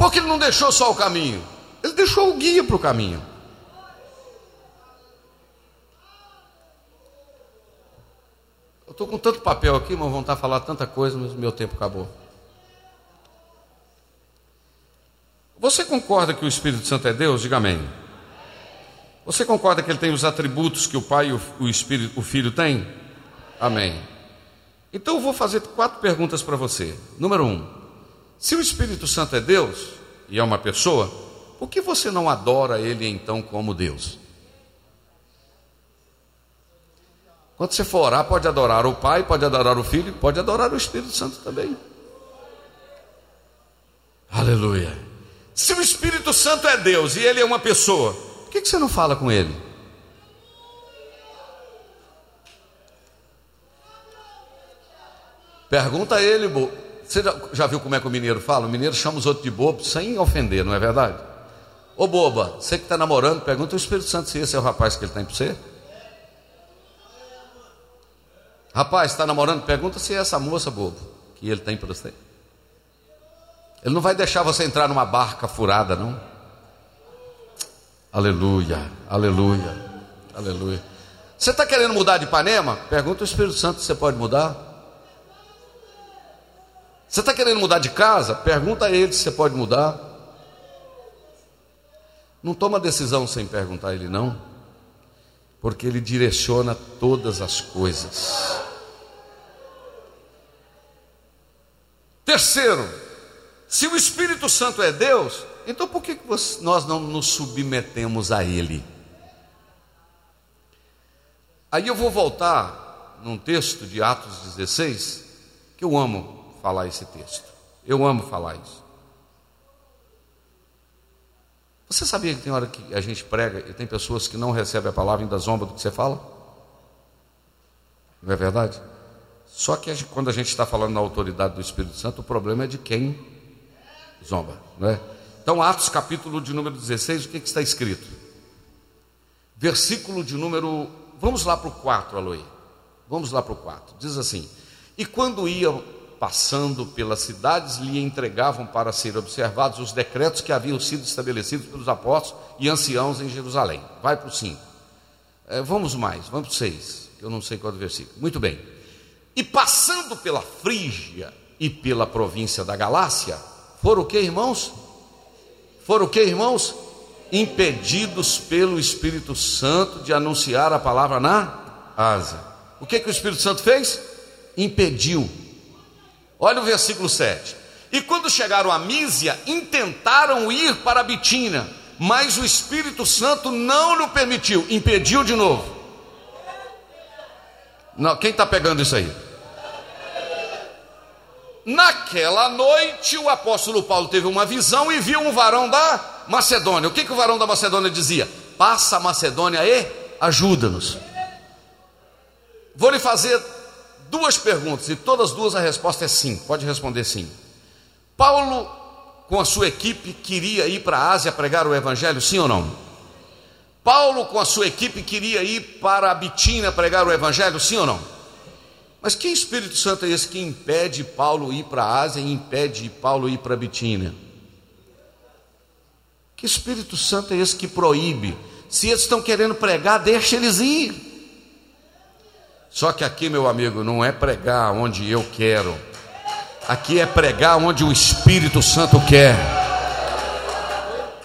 Porque ele não deixou só o caminho, ele deixou o guia para o caminho. Eu estou com tanto papel aqui, mas vão estar falar tanta coisa, mas meu tempo acabou. Você concorda que o Espírito Santo é Deus? Diga amém. Você concorda que ele tem os atributos que o Pai e o, Espírito, o Filho têm? Amém. Então eu vou fazer quatro perguntas para você. Número um, se o Espírito Santo é Deus e é uma pessoa, por que você não adora Ele então como Deus? Quando você for orar, pode adorar o Pai, pode adorar o Filho, pode adorar o Espírito Santo também. Aleluia. Se o Espírito Santo é Deus e Ele é uma pessoa, por que você não fala com Ele? Pergunta a Ele, você já, já, viu como é que o mineiro fala? O mineiro chama os outros de bobo sem ofender, não é verdade? Ô boba, você que está namorando, pergunta o Espírito Santo se esse é o rapaz que ele tem para você. Rapaz, está namorando, pergunta se é essa moça bobo que ele tem para você. Ele não vai deixar você entrar numa barca furada, não. Aleluia, aleluia, aleluia. Você está querendo mudar de Ipanema? Pergunta o Espírito Santo se você pode mudar. Você está querendo mudar de casa? Pergunta a ele se você pode mudar. Não toma decisão sem perguntar a ele, não, porque ele direciona todas as coisas. Terceiro, se o Espírito Santo é Deus, então por que nós não nos submetemos a Ele? Aí eu vou voltar num texto de Atos 16, que eu amo falar esse texto. Eu amo falar isso. Você sabia que tem hora que a gente prega e tem pessoas que não recebem a palavra e ainda zomba do que você fala? Não é verdade? Só que quando a gente está falando na autoridade do Espírito Santo, o problema é de quem zomba, não é? Então, Atos capítulo de número 16, o que, que está escrito? Versículo de número. Vamos lá para o 4, Aloy. Vamos lá para o 4. Diz assim: E quando iam passando pelas cidades, lhe entregavam para ser observados os decretos que haviam sido estabelecidos pelos apóstolos e anciãos em Jerusalém. Vai para o 5. É, vamos mais, vamos para o 6, que eu não sei qual é o versículo. Muito bem. E passando pela Frígia e pela província da Galácia, foram o que, irmãos? Foram o que, irmãos? Impedidos pelo Espírito Santo de anunciar a palavra na Ásia. O que, que o Espírito Santo fez? Impediu Olha o versículo 7. E quando chegaram a Mísia, intentaram ir para Bitina, mas o Espírito Santo não lhe permitiu, impediu de novo. Não, quem está pegando isso aí? Naquela noite, o apóstolo Paulo teve uma visão e viu um varão da Macedônia. O que, que o varão da Macedônia dizia? Passa a Macedônia e ajuda-nos. Vou lhe fazer duas perguntas e todas duas a resposta é sim, pode responder sim. Paulo, com a sua equipe, queria ir para a Ásia pregar o Evangelho, sim ou não? Paulo, com a sua equipe, queria ir para a Bitínia pregar o Evangelho, sim ou não? Mas que Espírito Santo é esse que impede Paulo ir para a Ásia e impede Paulo ir para a Bitínia? Que Espírito Santo é esse que proíbe? Se eles estão querendo pregar, deixa eles ir. Só que aqui, meu amigo, não é pregar onde eu quero. Aqui é pregar onde o Espírito Santo quer.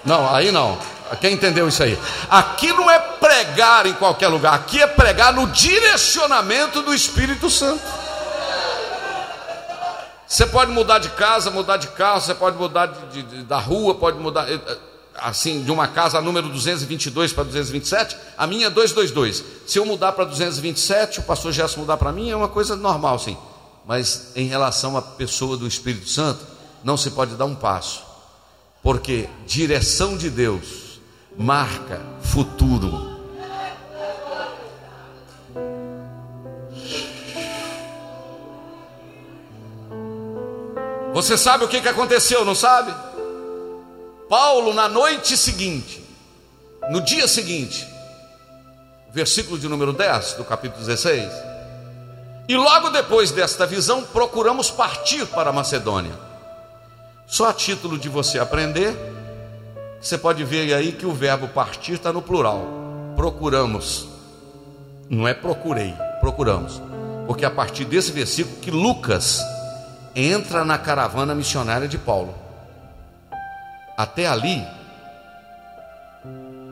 Não, aí não. Quem entendeu isso aí? Aqui não é pregar em qualquer lugar, aqui é pregar no direcionamento do Espírito Santo. Você pode mudar de casa, mudar de carro, você pode mudar de, de, da rua, pode mudar. Assim, de uma casa número 222 para 227, a minha é 222. Se eu mudar para 227, o pastor Gerson mudar para mim, é uma coisa normal, sim. Mas em relação à pessoa do Espírito Santo, não se pode dar um passo. Porque direção de Deus marca futuro. Você sabe o que aconteceu, não sabe? Paulo, na noite seguinte, no dia seguinte, versículo de número 10 do capítulo 16, e logo depois desta visão, procuramos partir para a Macedônia. Só a título de você aprender, você pode ver aí que o verbo partir está no plural. Procuramos, não é procurei, procuramos, porque a partir desse versículo que Lucas entra na caravana missionária de Paulo. Até ali,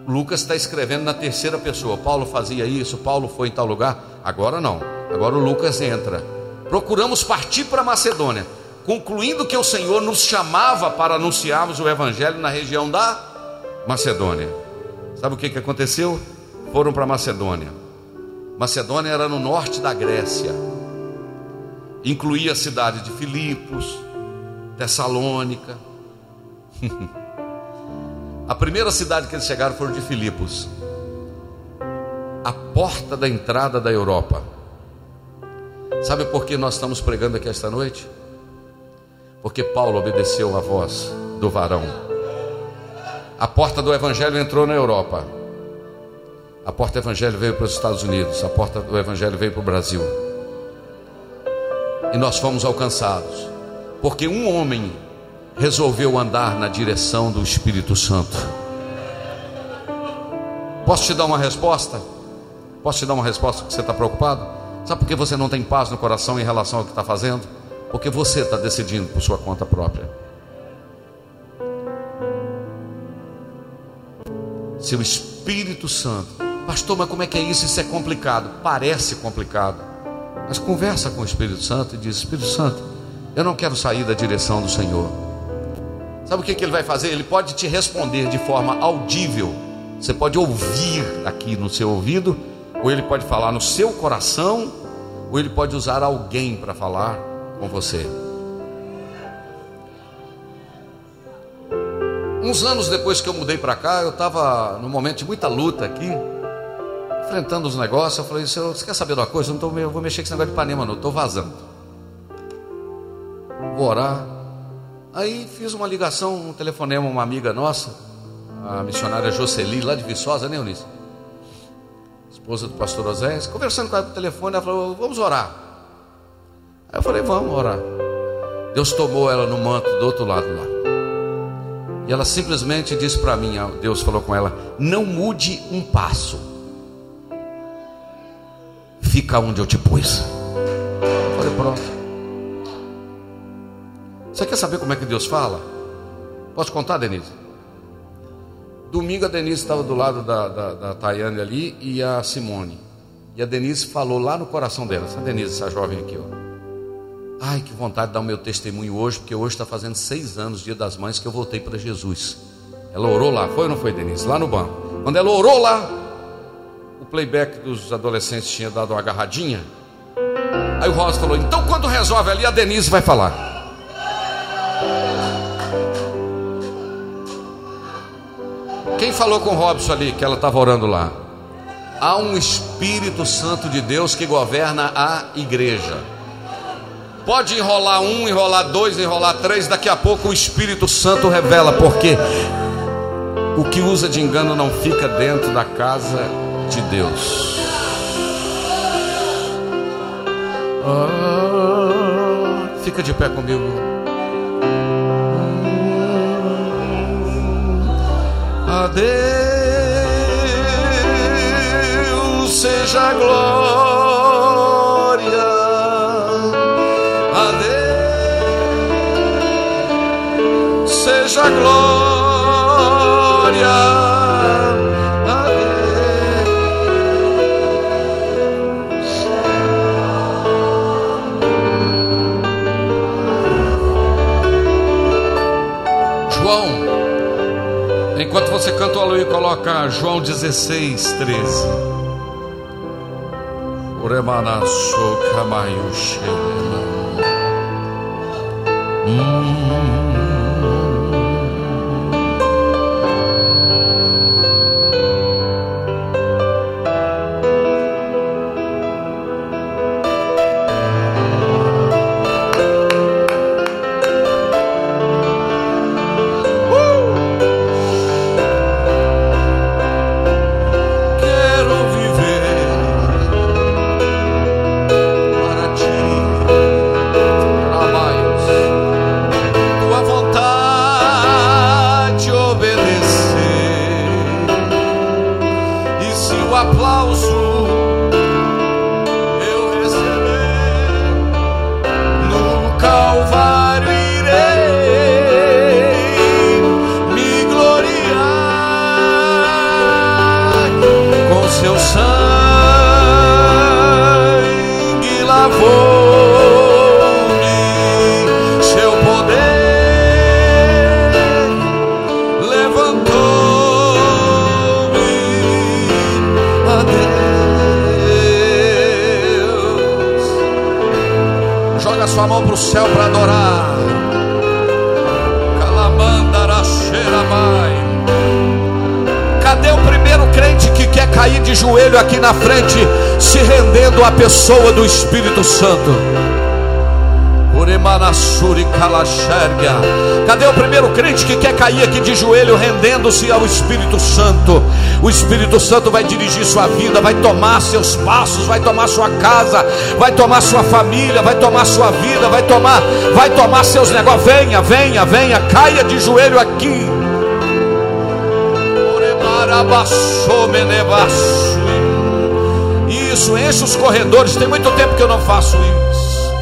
Lucas está escrevendo na terceira pessoa. Paulo fazia isso, Paulo foi em tal lugar. Agora não. Agora o Lucas entra. Procuramos partir para Macedônia, concluindo que o Senhor nos chamava para anunciarmos o Evangelho na região da Macedônia. Sabe o que, que aconteceu? Foram para Macedônia. Macedônia era no norte da Grécia, incluía a cidade de Filipos, Tessalônica. [laughs] a primeira cidade que eles chegaram foi de Filipos, a porta da entrada da Europa. Sabe por que nós estamos pregando aqui esta noite? Porque Paulo obedeceu a voz do varão. A porta do Evangelho entrou na Europa. A porta do Evangelho veio para os Estados Unidos. A porta do Evangelho veio para o Brasil. E nós fomos alcançados. Porque um homem resolveu andar na direção do Espírito Santo. Posso te dar uma resposta? Posso te dar uma resposta que você está preocupado? Sabe por que você não tem paz no coração em relação ao que está fazendo? Porque você está decidindo por sua conta própria. Seu Espírito Santo, pastor, mas como é que é isso? Isso é complicado. Parece complicado, mas conversa com o Espírito Santo e diz: Espírito Santo, eu não quero sair da direção do Senhor. Sabe o que, que ele vai fazer? Ele pode te responder de forma audível. Você pode ouvir aqui no seu ouvido, ou ele pode falar no seu coração, ou ele pode usar alguém para falar com você. Uns anos depois que eu mudei para cá, eu estava num momento de muita luta aqui, enfrentando os negócios. Eu falei: Você quer saber de uma coisa? Eu não tô, eu vou mexer com esse negócio de Ipanema, não, estou vazando. Vou orar, Aí fiz uma ligação, um telefonema, uma amiga nossa, a missionária Jocely, lá de Viçosa, né, Eunice? Esposa do pastor Osés, conversando com ela no telefone, ela falou: Vamos orar. Aí eu falei: Vamos orar. Deus tomou ela no manto do outro lado lá. E ela simplesmente disse para mim: Deus falou com ela: Não mude um passo, fica onde eu te pus. Eu falei: Pronto. Você quer saber como é que Deus fala? Posso contar, Denise? Domingo a Denise estava do lado da, da, da Tayane ali e a Simone. E a Denise falou lá no coração dela, essa Denise, essa jovem aqui, ó. Ai, que vontade de dar o meu testemunho hoje, porque hoje está fazendo seis anos, dia das mães, que eu voltei para Jesus. Ela orou lá, foi ou não foi, Denise? Lá no banco. Quando ela orou lá, o playback dos adolescentes tinha dado uma agarradinha. Aí o Rosa falou: então quando resolve ali, a Denise vai falar. Quem falou com Robson ali que ela estava orando lá? Há um Espírito Santo de Deus que governa a igreja. Pode enrolar um, enrolar dois, enrolar três, daqui a pouco o Espírito Santo revela, porque o que usa de engano não fica dentro da casa de Deus. Ah, fica de pé comigo. A Deus seja a glória. A Deus seja a glória. João, enquanto Coloca João 16, 13. Uremana sokamayu Hum. Pessoa do Espírito Santo. Cadê o primeiro crente que quer cair aqui de joelho, rendendo-se ao Espírito Santo? O Espírito Santo vai dirigir sua vida, vai tomar seus passos, vai tomar sua casa, vai tomar sua família, vai tomar sua vida, vai tomar, vai tomar seus negócios. Venha, venha, venha, caia de joelho aqui. Isso, enche os corredores. Tem muito tempo que eu não faço isso.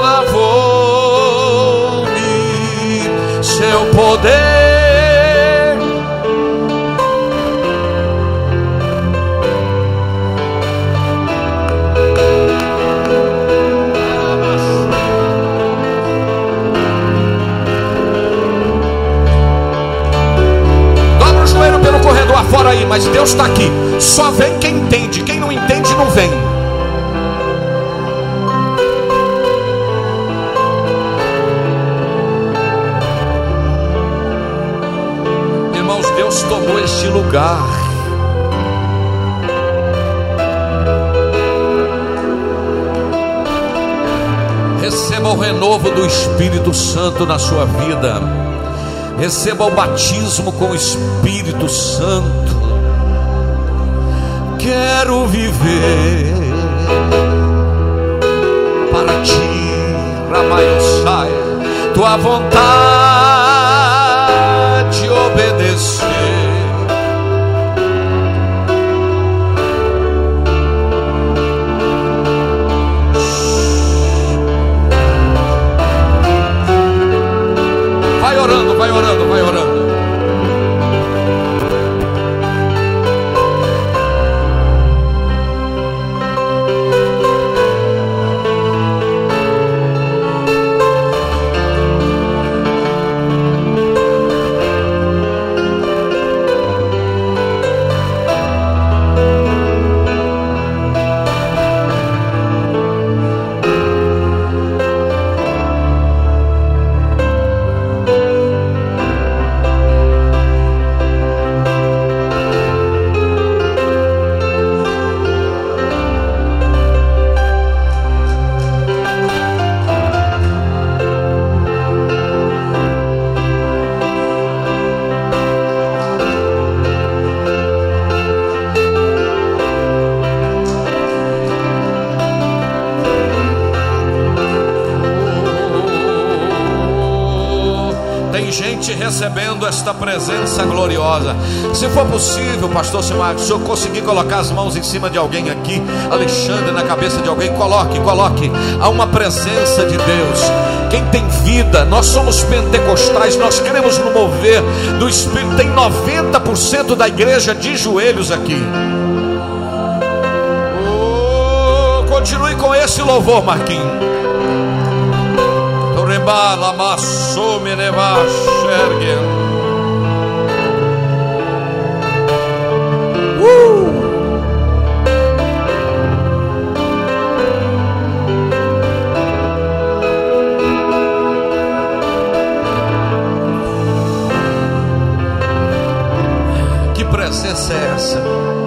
Lavou-me seu poder. Afora aí, mas Deus está aqui. Só vem quem entende, quem não entende, não vem. Irmãos, Deus tomou este lugar. Receba o renovo do Espírito Santo na sua vida receba o batismo com o Espírito Santo. Quero viver para ti, Ramaiosai, tua vontade Se for possível, pastor Simar, se eu conseguir colocar as mãos em cima de alguém aqui, Alexandre, na cabeça de alguém, coloque, coloque. Há uma presença de Deus. Quem tem vida, nós somos pentecostais, nós queremos no mover do Espírito. Tem 90% da igreja de joelhos aqui. Oh, continue com esse louvor, Marquinhos rebala, massou, me levar, Uh! Que presença é essa?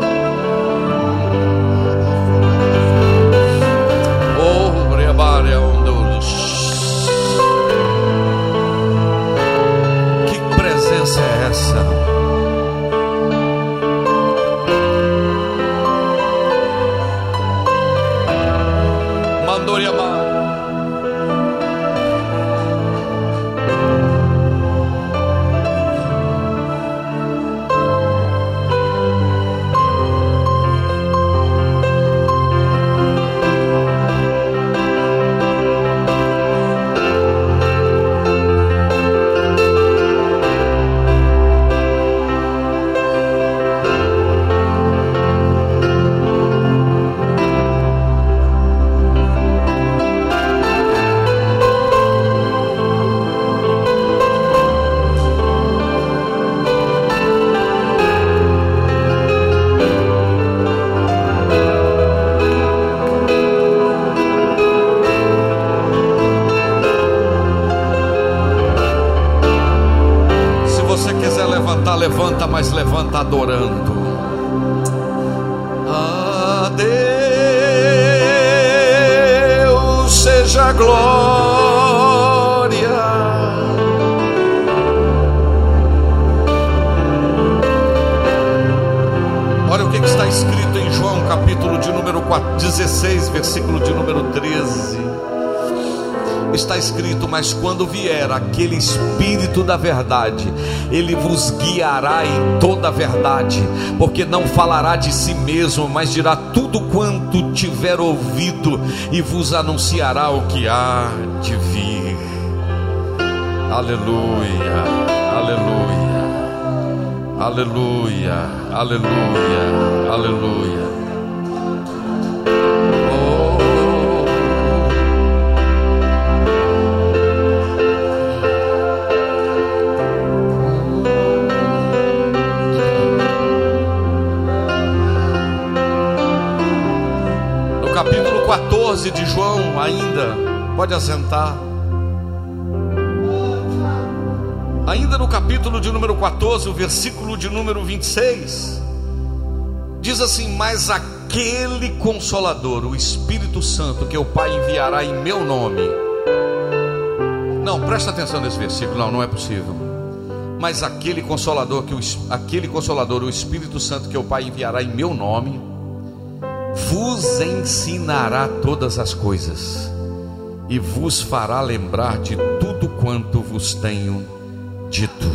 Aquele Espírito da Verdade, ele vos guiará em toda a verdade, porque não falará de si mesmo, mas dirá tudo quanto tiver ouvido e vos anunciará o que há de vir. Aleluia, aleluia, aleluia, aleluia, aleluia. De João, ainda, pode assentar. Ainda no capítulo de número 14, o versículo de número 26, diz assim: Mas aquele consolador, o Espírito Santo, que o Pai enviará em meu nome. Não, presta atenção nesse versículo, não, não é possível. Mas aquele consolador, que o, aquele consolador, o Espírito Santo, que o Pai enviará em meu nome, vos ensinará todas as coisas e vos fará lembrar de tudo quanto vos tenho dito.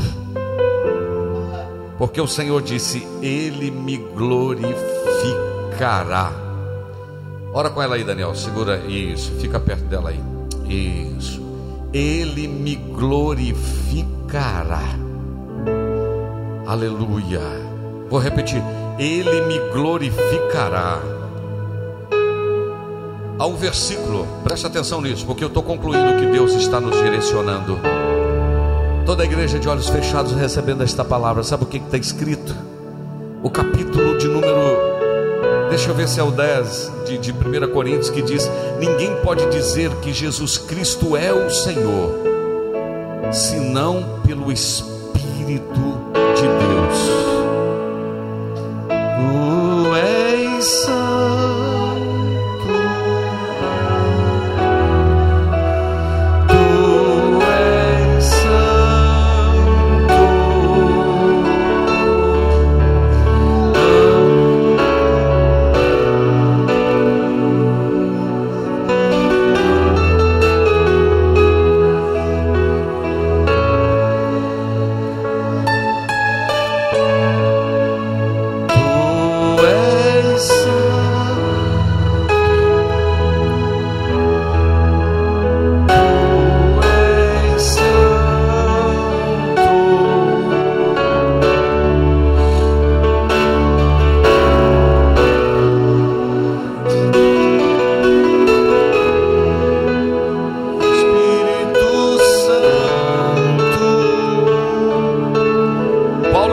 Porque o Senhor disse: Ele me glorificará. Ora com ela aí, Daniel. Segura isso. Fica perto dela aí. Isso. Ele me glorificará. Aleluia. Vou repetir. Ele me glorificará Há um versículo, presta atenção nisso, porque eu estou concluindo que Deus está nos direcionando. Toda a igreja de olhos fechados recebendo esta palavra, sabe o que está escrito? O capítulo de número, deixa eu ver se é o 10 de, de 1 Coríntios, que diz: Ninguém pode dizer que Jesus Cristo é o Senhor, senão pelo Espírito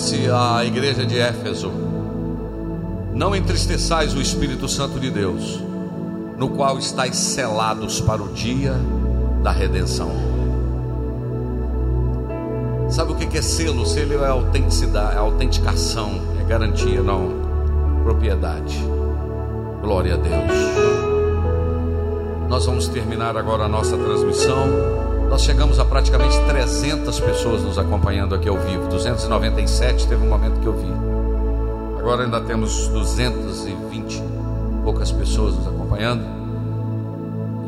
disse à igreja de Éfeso: Não entristeçais o Espírito Santo de Deus, no qual estáis selados para o dia da redenção. Sabe o que é selo? Selo é autenticidade, é autenticação, é garantia, não propriedade. Glória a Deus. Nós vamos terminar agora a nossa transmissão. Nós chegamos a praticamente 300 pessoas nos acompanhando aqui ao vivo. 297 teve um momento que eu vi. Agora ainda temos 220 poucas pessoas nos acompanhando.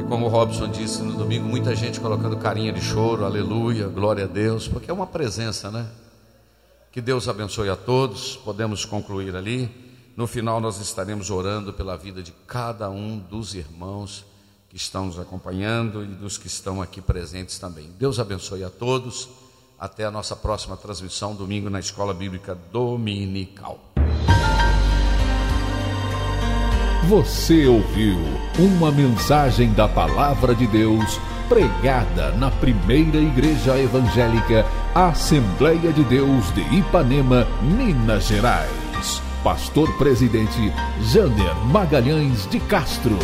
E como o Robson disse no domingo, muita gente colocando carinha de choro, aleluia, glória a Deus, porque é uma presença, né? Que Deus abençoe a todos. Podemos concluir ali. No final, nós estaremos orando pela vida de cada um dos irmãos que estão nos acompanhando e dos que estão aqui presentes também. Deus abençoe a todos. Até a nossa próxima transmissão, domingo, na Escola Bíblica Dominical.
Você ouviu uma mensagem da Palavra de Deus pregada na primeira Igreja Evangélica Assembleia de Deus de Ipanema, Minas Gerais. Pastor Presidente Jander Magalhães de Castro.